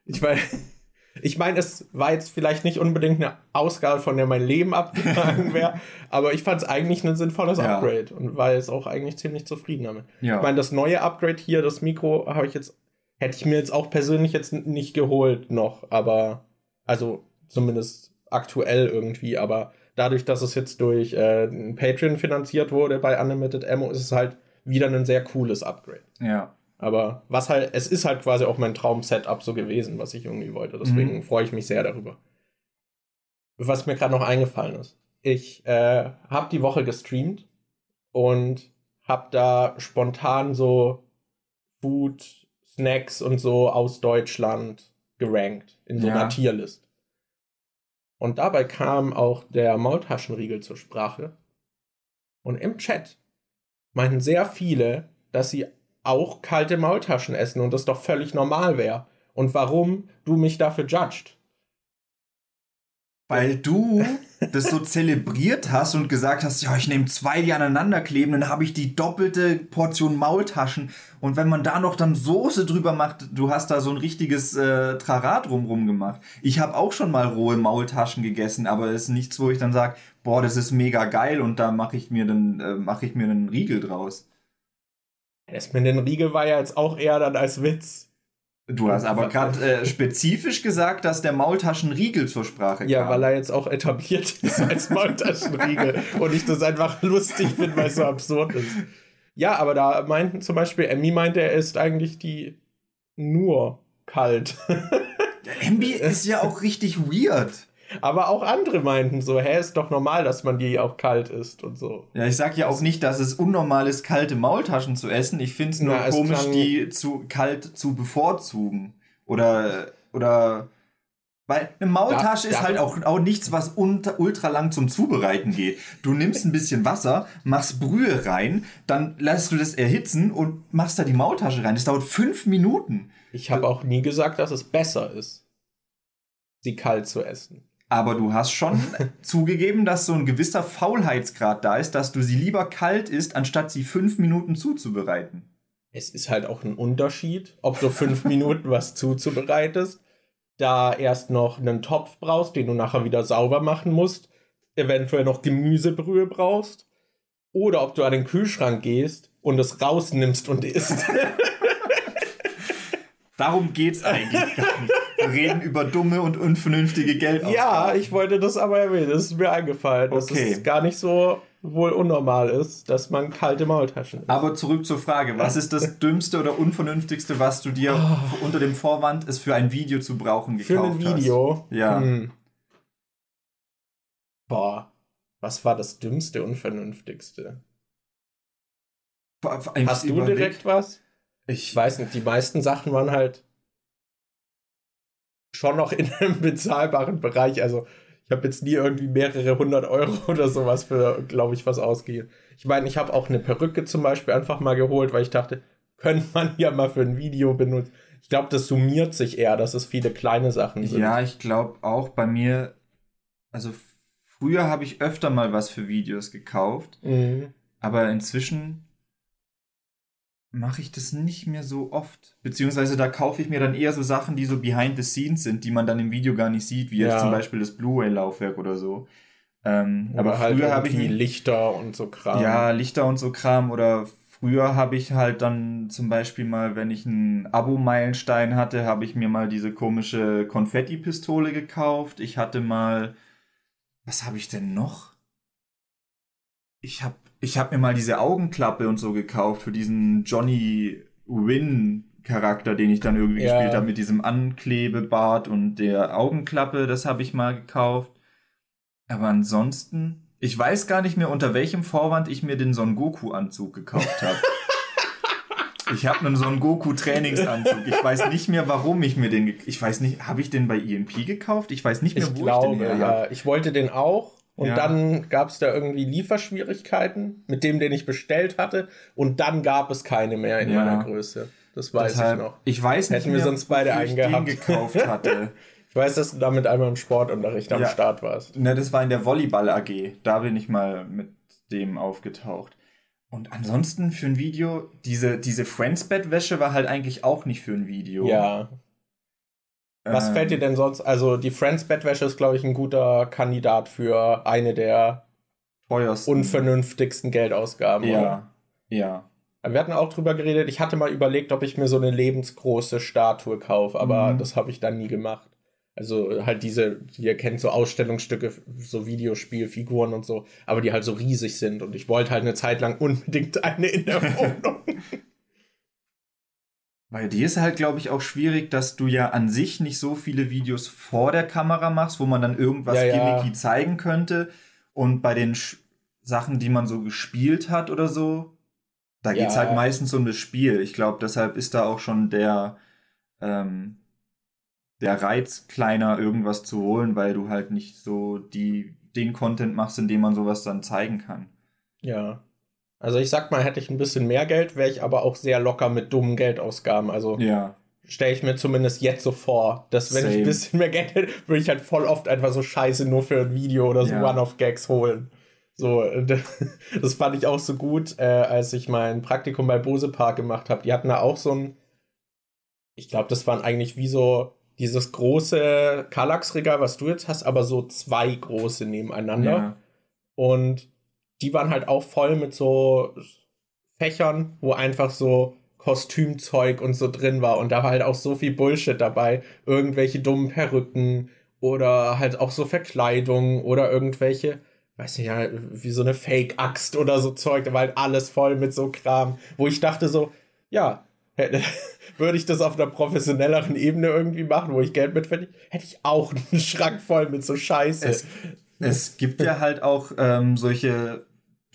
Ich weiß. Ich meine, es war jetzt vielleicht nicht unbedingt eine Ausgabe, von der mein Leben abgegangen wäre, aber ich fand es eigentlich ein sinnvolles ja. Upgrade und war jetzt auch eigentlich ziemlich zufrieden damit. Ja. Ich meine, das neue Upgrade hier, das Mikro, habe ich jetzt, hätte ich mir jetzt auch persönlich jetzt nicht geholt noch, aber, also zumindest aktuell irgendwie, aber dadurch, dass es jetzt durch äh, Patreon finanziert wurde bei Unlimited Ammo, ist es halt wieder ein sehr cooles Upgrade. Ja. Aber was halt, es ist halt quasi auch mein Traum-Setup so gewesen, was ich irgendwie wollte. Deswegen mhm. freue ich mich sehr darüber. Was mir gerade noch eingefallen ist. Ich äh, habe die Woche gestreamt und habe da spontan so Food, Snacks und so aus Deutschland gerankt in so ja. einer Tierlist. Und dabei kam auch der Maultaschenriegel zur Sprache. Und im Chat meinten sehr viele, dass sie auch kalte Maultaschen essen und das doch völlig normal wäre. Und warum du mich dafür judged. Weil du das so zelebriert hast und gesagt hast, ja, ich nehme zwei, die aneinander kleben, dann habe ich die doppelte Portion Maultaschen. Und wenn man da noch dann Soße drüber macht, du hast da so ein richtiges äh, Trara drumrum gemacht. Ich habe auch schon mal rohe Maultaschen gegessen, aber es ist nichts, wo ich dann sage, boah, das ist mega geil und da mache ich mir äh, mache ich mir einen Riegel draus. Das mit den Riegel war ja jetzt auch eher dann als Witz. Du hast aber gerade äh, spezifisch gesagt, dass der Maultaschenriegel zur Sprache kam. Ja, weil er jetzt auch etabliert ist als Maultaschenriegel und ich das einfach lustig finde, weil es so absurd ist. Ja, aber da meinten zum Beispiel, Emmy meinte, er ist eigentlich die nur kalt. Emmy ist ja auch richtig weird. Aber auch andere meinten so, hä, ist doch normal, dass man die auch kalt isst und so. Ja, ich sag ja auch nicht, dass es unnormal ist, kalte Maultaschen zu essen. Ich finde es nur Na, komisch, die zu kalt zu bevorzugen. Oder, oder, weil eine Maultasche da, ist halt auch, auch nichts, was unter, ultra lang zum Zubereiten geht. Du nimmst ein bisschen Wasser, machst Brühe rein, dann lässt du das erhitzen und machst da die Maultasche rein. Das dauert fünf Minuten. Ich habe auch nie gesagt, dass es besser ist, sie kalt zu essen. Aber du hast schon zugegeben, dass so ein gewisser Faulheitsgrad da ist, dass du sie lieber kalt isst, anstatt sie fünf Minuten zuzubereiten. Es ist halt auch ein Unterschied, ob du fünf Minuten was zuzubereitest, da erst noch einen Topf brauchst, den du nachher wieder sauber machen musst, eventuell noch Gemüsebrühe brauchst, oder ob du an den Kühlschrank gehst und es rausnimmst und isst. Darum geht's eigentlich gar nicht. Reden über dumme und unvernünftige Geldausgaben. Ja, ich wollte das aber erwähnen. Das ist mir eingefallen, dass okay. es gar nicht so wohl unnormal ist, dass man kalte Maultaschen isst. Aber zurück zur Frage, was ist das dümmste oder unvernünftigste, was du dir oh. unter dem Vorwand, es für ein Video zu brauchen, gekauft hast? Für ein Video? Hast? Ja. Hm. Boah, was war das dümmste, unvernünftigste? Hast du überlegt? direkt was? Ich weiß nicht, die meisten Sachen waren halt schon noch in einem bezahlbaren Bereich. Also Ich habe jetzt nie irgendwie mehrere hundert Euro oder sowas für, glaube ich, was ausgegeben. Ich meine, ich habe auch eine Perücke zum Beispiel einfach mal geholt, weil ich dachte, könnte man ja mal für ein Video benutzen. Ich glaube, das summiert sich eher, dass es viele kleine Sachen sind. Ja, ich glaube auch bei mir, also früher habe ich öfter mal was für Videos gekauft, mhm. aber inzwischen mache ich das nicht mehr so oft. Beziehungsweise da kaufe ich mir dann eher so Sachen, die so behind the scenes sind, die man dann im Video gar nicht sieht, wie ja. jetzt zum Beispiel das Blu-ray-Laufwerk oder so. Ähm, aber halt früher habe ich Lichter und so Kram. Ja, Lichter und so Kram oder früher habe ich halt dann zum Beispiel mal, wenn ich einen Abo-Meilenstein hatte, habe ich mir mal diese komische Konfetti-Pistole gekauft. Ich hatte mal, was habe ich denn noch? Ich habe ich hab mir mal diese Augenklappe und so gekauft für diesen Johnny Win Charakter, den ich dann irgendwie ja. gespielt habe mit diesem Anklebebart und der Augenklappe, das habe ich mal gekauft. Aber ansonsten ich weiß gar nicht mehr, unter welchem Vorwand ich mir den Son Goku-Anzug gekauft habe. ich habe einen Son Goku-Trainingsanzug. Ich weiß nicht mehr, warum ich mir den. Ich weiß nicht, habe ich den bei EMP gekauft? Ich weiß nicht mehr, ich wo glaube, ich den her ja. Ich wollte den auch. Und ja. dann gab es da irgendwie Lieferschwierigkeiten mit dem, den ich bestellt hatte. Und dann gab es keine mehr in ja. meiner Größe. Das weiß Deshalb, ich noch. Ich weiß nicht Hätten mehr, wir sonst beide einen gehabt. gekauft hatte. weiß, dass du damit einmal im Sportunterricht am ja. Start warst. Ne, das war in der Volleyball AG. Da bin ich mal mit dem aufgetaucht. Und ansonsten für ein Video, diese, diese Friends-Bettwäsche war halt eigentlich auch nicht für ein Video. Ja. Was ähm, fällt dir denn sonst? Also, die Friends-Bettwäsche ist, glaube ich, ein guter Kandidat für eine der teuersten, unvernünftigsten Geldausgaben. Ja. Oder? Ja. Wir hatten auch drüber geredet. Ich hatte mal überlegt, ob ich mir so eine lebensgroße Statue kaufe, aber mhm. das habe ich dann nie gemacht. Also halt diese, die ihr kennt, so Ausstellungsstücke, so Videospielfiguren und so, aber die halt so riesig sind. Und ich wollte halt eine Zeit lang unbedingt eine in der Wohnung. Bei dir ist halt, glaube ich, auch schwierig, dass du ja an sich nicht so viele Videos vor der Kamera machst, wo man dann irgendwas ja, gimmicky ja. zeigen könnte. Und bei den Sch Sachen, die man so gespielt hat oder so, da ja. geht es halt meistens um das Spiel. Ich glaube, deshalb ist da auch schon der, ähm, der Reiz kleiner, irgendwas zu holen, weil du halt nicht so die, den Content machst, in dem man sowas dann zeigen kann. Ja. Also ich sag mal, hätte ich ein bisschen mehr Geld, wäre ich aber auch sehr locker mit dummen Geldausgaben. Also ja. stelle ich mir zumindest jetzt so vor, dass wenn Same. ich ein bisschen mehr Geld hätte, würde ich halt voll oft einfach so Scheiße nur für ein Video oder so ja. One-Off-Gags holen. So, das fand ich auch so gut, äh, als ich mein Praktikum bei Bose Park gemacht habe. Die hatten da auch so ein, ich glaube, das waren eigentlich wie so dieses große Kallax-Regal, was du jetzt hast, aber so zwei große nebeneinander. Ja. Und die waren halt auch voll mit so Fächern, wo einfach so Kostümzeug und so drin war. Und da war halt auch so viel Bullshit dabei. Irgendwelche dummen Perücken oder halt auch so Verkleidung oder irgendwelche, weiß nicht, wie so eine Fake-Axt oder so Zeug. Da war halt alles voll mit so Kram, wo ich dachte so, ja, würde ich das auf einer professionelleren Ebene irgendwie machen, wo ich Geld mit hätte ich auch einen Schrank voll mit so Scheiße. Es, es gibt ja halt auch ähm, solche.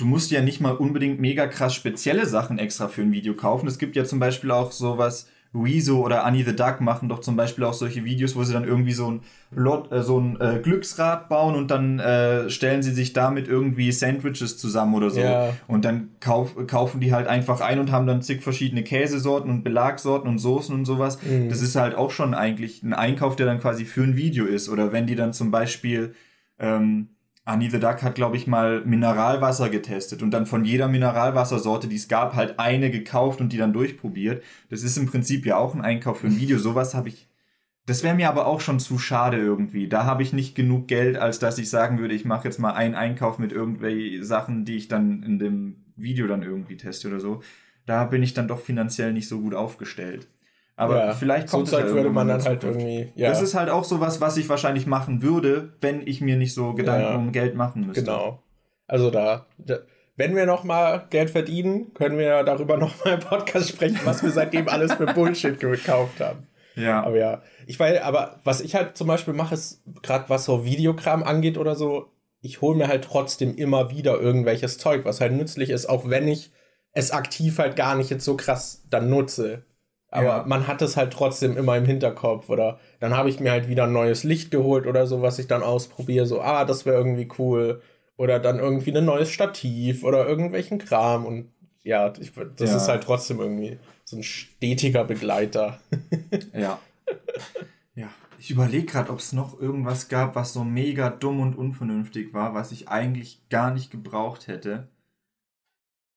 Du musst ja nicht mal unbedingt mega krass spezielle Sachen extra für ein Video kaufen. Es gibt ja zum Beispiel auch sowas Rezo oder Annie the Duck machen doch zum Beispiel auch solche Videos, wo sie dann irgendwie so ein, Lot, äh, so ein äh, Glücksrad bauen und dann äh, stellen sie sich damit irgendwie Sandwiches zusammen oder so. Ja. Und dann kauf, kaufen die halt einfach ein und haben dann zig verschiedene Käsesorten und Belagsorten und Soßen und sowas. Mhm. Das ist halt auch schon eigentlich ein Einkauf, der dann quasi für ein Video ist. Oder wenn die dann zum Beispiel ähm, Annie the Duck hat, glaube ich, mal Mineralwasser getestet und dann von jeder Mineralwassersorte, die es gab, halt eine gekauft und die dann durchprobiert. Das ist im Prinzip ja auch ein Einkauf für ein Video. Sowas habe ich. Das wäre mir aber auch schon zu schade irgendwie. Da habe ich nicht genug Geld, als dass ich sagen würde, ich mache jetzt mal einen Einkauf mit irgendwelchen Sachen, die ich dann in dem Video dann irgendwie teste oder so. Da bin ich dann doch finanziell nicht so gut aufgestellt. Aber ja, vielleicht kommt so Zeug ja würde man dann halt irgendwie. Ja. Das ist halt auch sowas, was ich wahrscheinlich machen würde, wenn ich mir nicht so Gedanken ja, um Geld machen müsste. Genau. Also da, da wenn wir noch mal Geld verdienen, können wir darüber noch mal im Podcast sprechen, was wir seitdem alles für Bullshit gekauft haben. Ja. Aber ja, ich weiß, aber was ich halt zum Beispiel mache, ist gerade was so Videokram angeht oder so, ich hole mir halt trotzdem immer wieder irgendwelches Zeug, was halt nützlich ist, auch wenn ich es aktiv halt gar nicht jetzt so krass dann nutze. Aber ja. man hat es halt trotzdem immer im Hinterkopf. Oder dann habe ich mir halt wieder ein neues Licht geholt oder so, was ich dann ausprobiere. So, ah, das wäre irgendwie cool. Oder dann irgendwie ein neues Stativ oder irgendwelchen Kram. Und ja, ich, das ja. ist halt trotzdem irgendwie so ein stetiger Begleiter. ja. Ja. Ich überlege gerade, ob es noch irgendwas gab, was so mega dumm und unvernünftig war, was ich eigentlich gar nicht gebraucht hätte.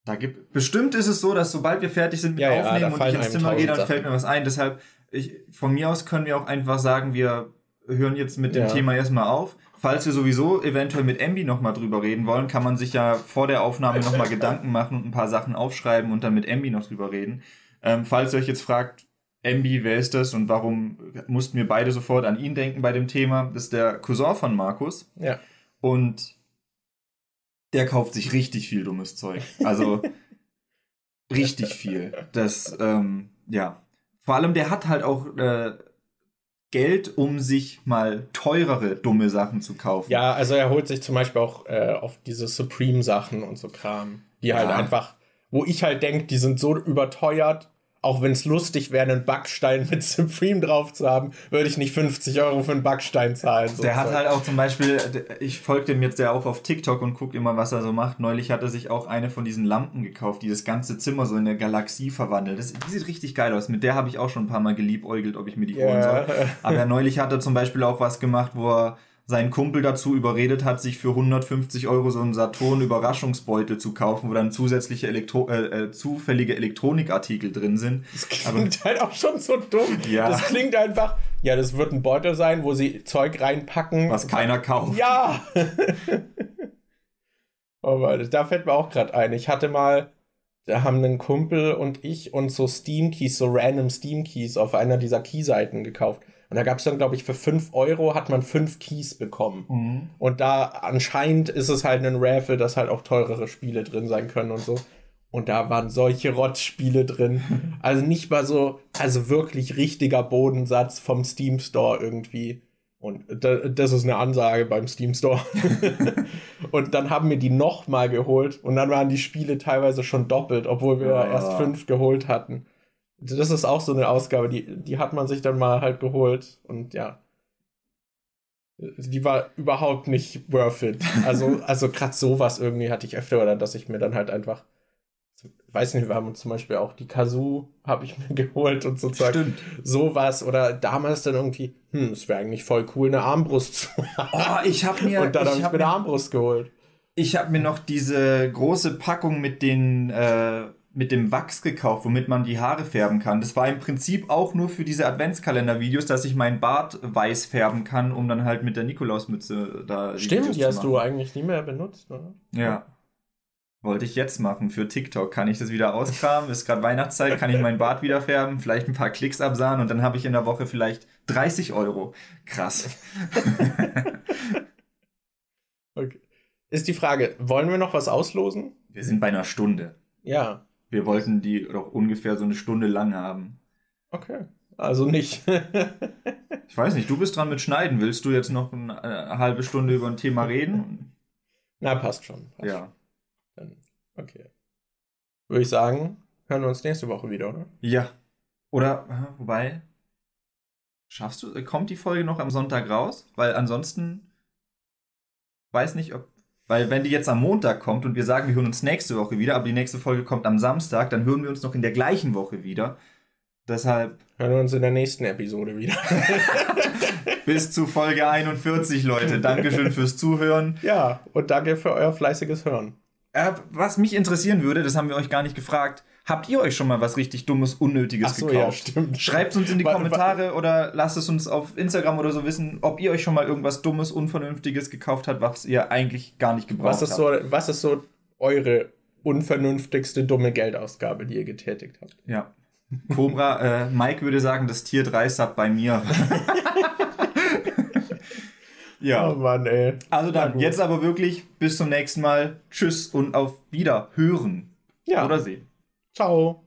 Da gibt bestimmt ist es so, dass sobald wir fertig sind mit ja, Aufnehmen ja, und ich ins Zimmer gehe, dann Sachen. fällt mir was ein. Deshalb, ich, von mir aus können wir auch einfach sagen, wir hören jetzt mit dem ja. Thema erstmal auf. Falls wir sowieso eventuell mit Embi nochmal drüber reden wollen, kann man sich ja vor der Aufnahme nochmal Gedanken machen und ein paar Sachen aufschreiben und dann mit Embi noch drüber reden. Ähm, falls ihr euch jetzt fragt, Embi, wer ist das und warum mussten wir beide sofort an ihn denken bei dem Thema, das ist der Cousin von Markus. Ja. Und der kauft sich richtig viel dummes Zeug. Also richtig viel. Das, ähm, ja. Vor allem, der hat halt auch äh, Geld, um sich mal teurere dumme Sachen zu kaufen. Ja, also er holt sich zum Beispiel auch äh, auf diese Supreme-Sachen und so Kram, die halt ja. einfach, wo ich halt denke, die sind so überteuert, auch wenn es lustig wäre, einen Backstein mit Supreme drauf zu haben, würde ich nicht 50 Euro für einen Backstein zahlen. So der hat halt auch zum Beispiel, ich folge dem jetzt ja auch auf TikTok und gucke immer, was er so macht. Neulich hat er sich auch eine von diesen Lampen gekauft, die das ganze Zimmer so in eine Galaxie verwandelt. Das, die sieht richtig geil aus. Mit der habe ich auch schon ein paar Mal geliebäugelt, ob ich mir die holen yeah. soll. Aber neulich hat er zum Beispiel auch was gemacht, wo er seinen Kumpel dazu überredet hat, sich für 150 Euro so einen Saturn-Überraschungsbeutel zu kaufen, wo dann zusätzliche Elektro äh, äh, zufällige Elektronikartikel drin sind. Das klingt Aber, halt auch schon so dumm. Ja. Das klingt einfach, ja, das wird ein Beutel sein, wo sie Zeug reinpacken. Was keiner kauft. Ja! oh Mann, da fällt mir auch gerade ein. Ich hatte mal, da haben ein Kumpel und ich uns so Steam Keys, so random Steam Keys auf einer dieser Keyseiten gekauft. Und da gab es dann, glaube ich, für 5 Euro hat man 5 Keys bekommen. Mhm. Und da anscheinend ist es halt ein Raffle, dass halt auch teurere Spiele drin sein können und so. Und da waren solche Rotzspiele drin. Also nicht mal so, also wirklich richtiger Bodensatz vom Steam Store irgendwie. Und das ist eine Ansage beim Steam Store. und dann haben wir die nochmal geholt und dann waren die Spiele teilweise schon doppelt, obwohl wir oh. erst fünf geholt hatten das ist auch so eine Ausgabe, die, die hat man sich dann mal halt geholt und ja. Die war überhaupt nicht worth it. Also, also gerade sowas irgendwie hatte ich öfter, oder dass ich mir dann halt einfach, weiß nicht, wir haben uns zum Beispiel auch die Kazoo habe ich mir geholt und sozusagen Stimmt. sowas oder damals dann irgendwie, hm, es wäre eigentlich voll cool, eine Armbrust zu haben. Oh, ich habe mir, und dann habe ich, hab mir eine Armbrust geholt. Ich habe mir noch diese große Packung mit den äh, mit dem Wachs gekauft, womit man die Haare färben kann. Das war im Prinzip auch nur für diese Adventskalender-Videos, dass ich meinen Bart weiß färben kann, um dann halt mit der Nikolausmütze da. Die Stimmt, Videos die hast du eigentlich nie mehr benutzt, oder? Ja. Wollte ich jetzt machen für TikTok. Kann ich das wieder auskramen? Ist gerade Weihnachtszeit, kann ich meinen Bart wieder färben, vielleicht ein paar Klicks absahen und dann habe ich in der Woche vielleicht 30 Euro. Krass. okay. Ist die Frage, wollen wir noch was auslosen? Wir sind bei einer Stunde. Ja. Wir wollten die doch ungefähr so eine Stunde lang haben. Okay. Also nicht. ich weiß nicht, du bist dran mit Schneiden. Willst du jetzt noch eine, eine halbe Stunde über ein Thema reden? Na, passt schon. Passt ja. Dann, okay. Würde ich sagen, hören wir uns nächste Woche wieder, oder? Ja. Oder, wobei, schaffst du, kommt die Folge noch am Sonntag raus? Weil ansonsten weiß nicht, ob weil wenn die jetzt am Montag kommt und wir sagen, wir hören uns nächste Woche wieder, aber die nächste Folge kommt am Samstag, dann hören wir uns noch in der gleichen Woche wieder. Deshalb. Hören wir uns in der nächsten Episode wieder. Bis zu Folge 41, Leute. Dankeschön fürs Zuhören. Ja, und danke für euer fleißiges Hören. Äh, was mich interessieren würde, das haben wir euch gar nicht gefragt. Habt ihr euch schon mal was richtig Dummes, Unnötiges so, gekauft? Ja, Schreibt es uns in die Kommentare oder lasst es uns auf Instagram oder so wissen, ob ihr euch schon mal irgendwas Dummes, Unvernünftiges gekauft habt, was ihr eigentlich gar nicht gebraucht was ist habt. So, was ist so eure unvernünftigste dumme Geldausgabe, die ihr getätigt habt? Ja. Cobra, äh, Mike würde sagen, das Tier 3 Sub bei mir. ja. Oh Mann, ey. Also dann, jetzt aber wirklich bis zum nächsten Mal. Tschüss und auf Wiederhören. Ja. Oder sehen. Ciao.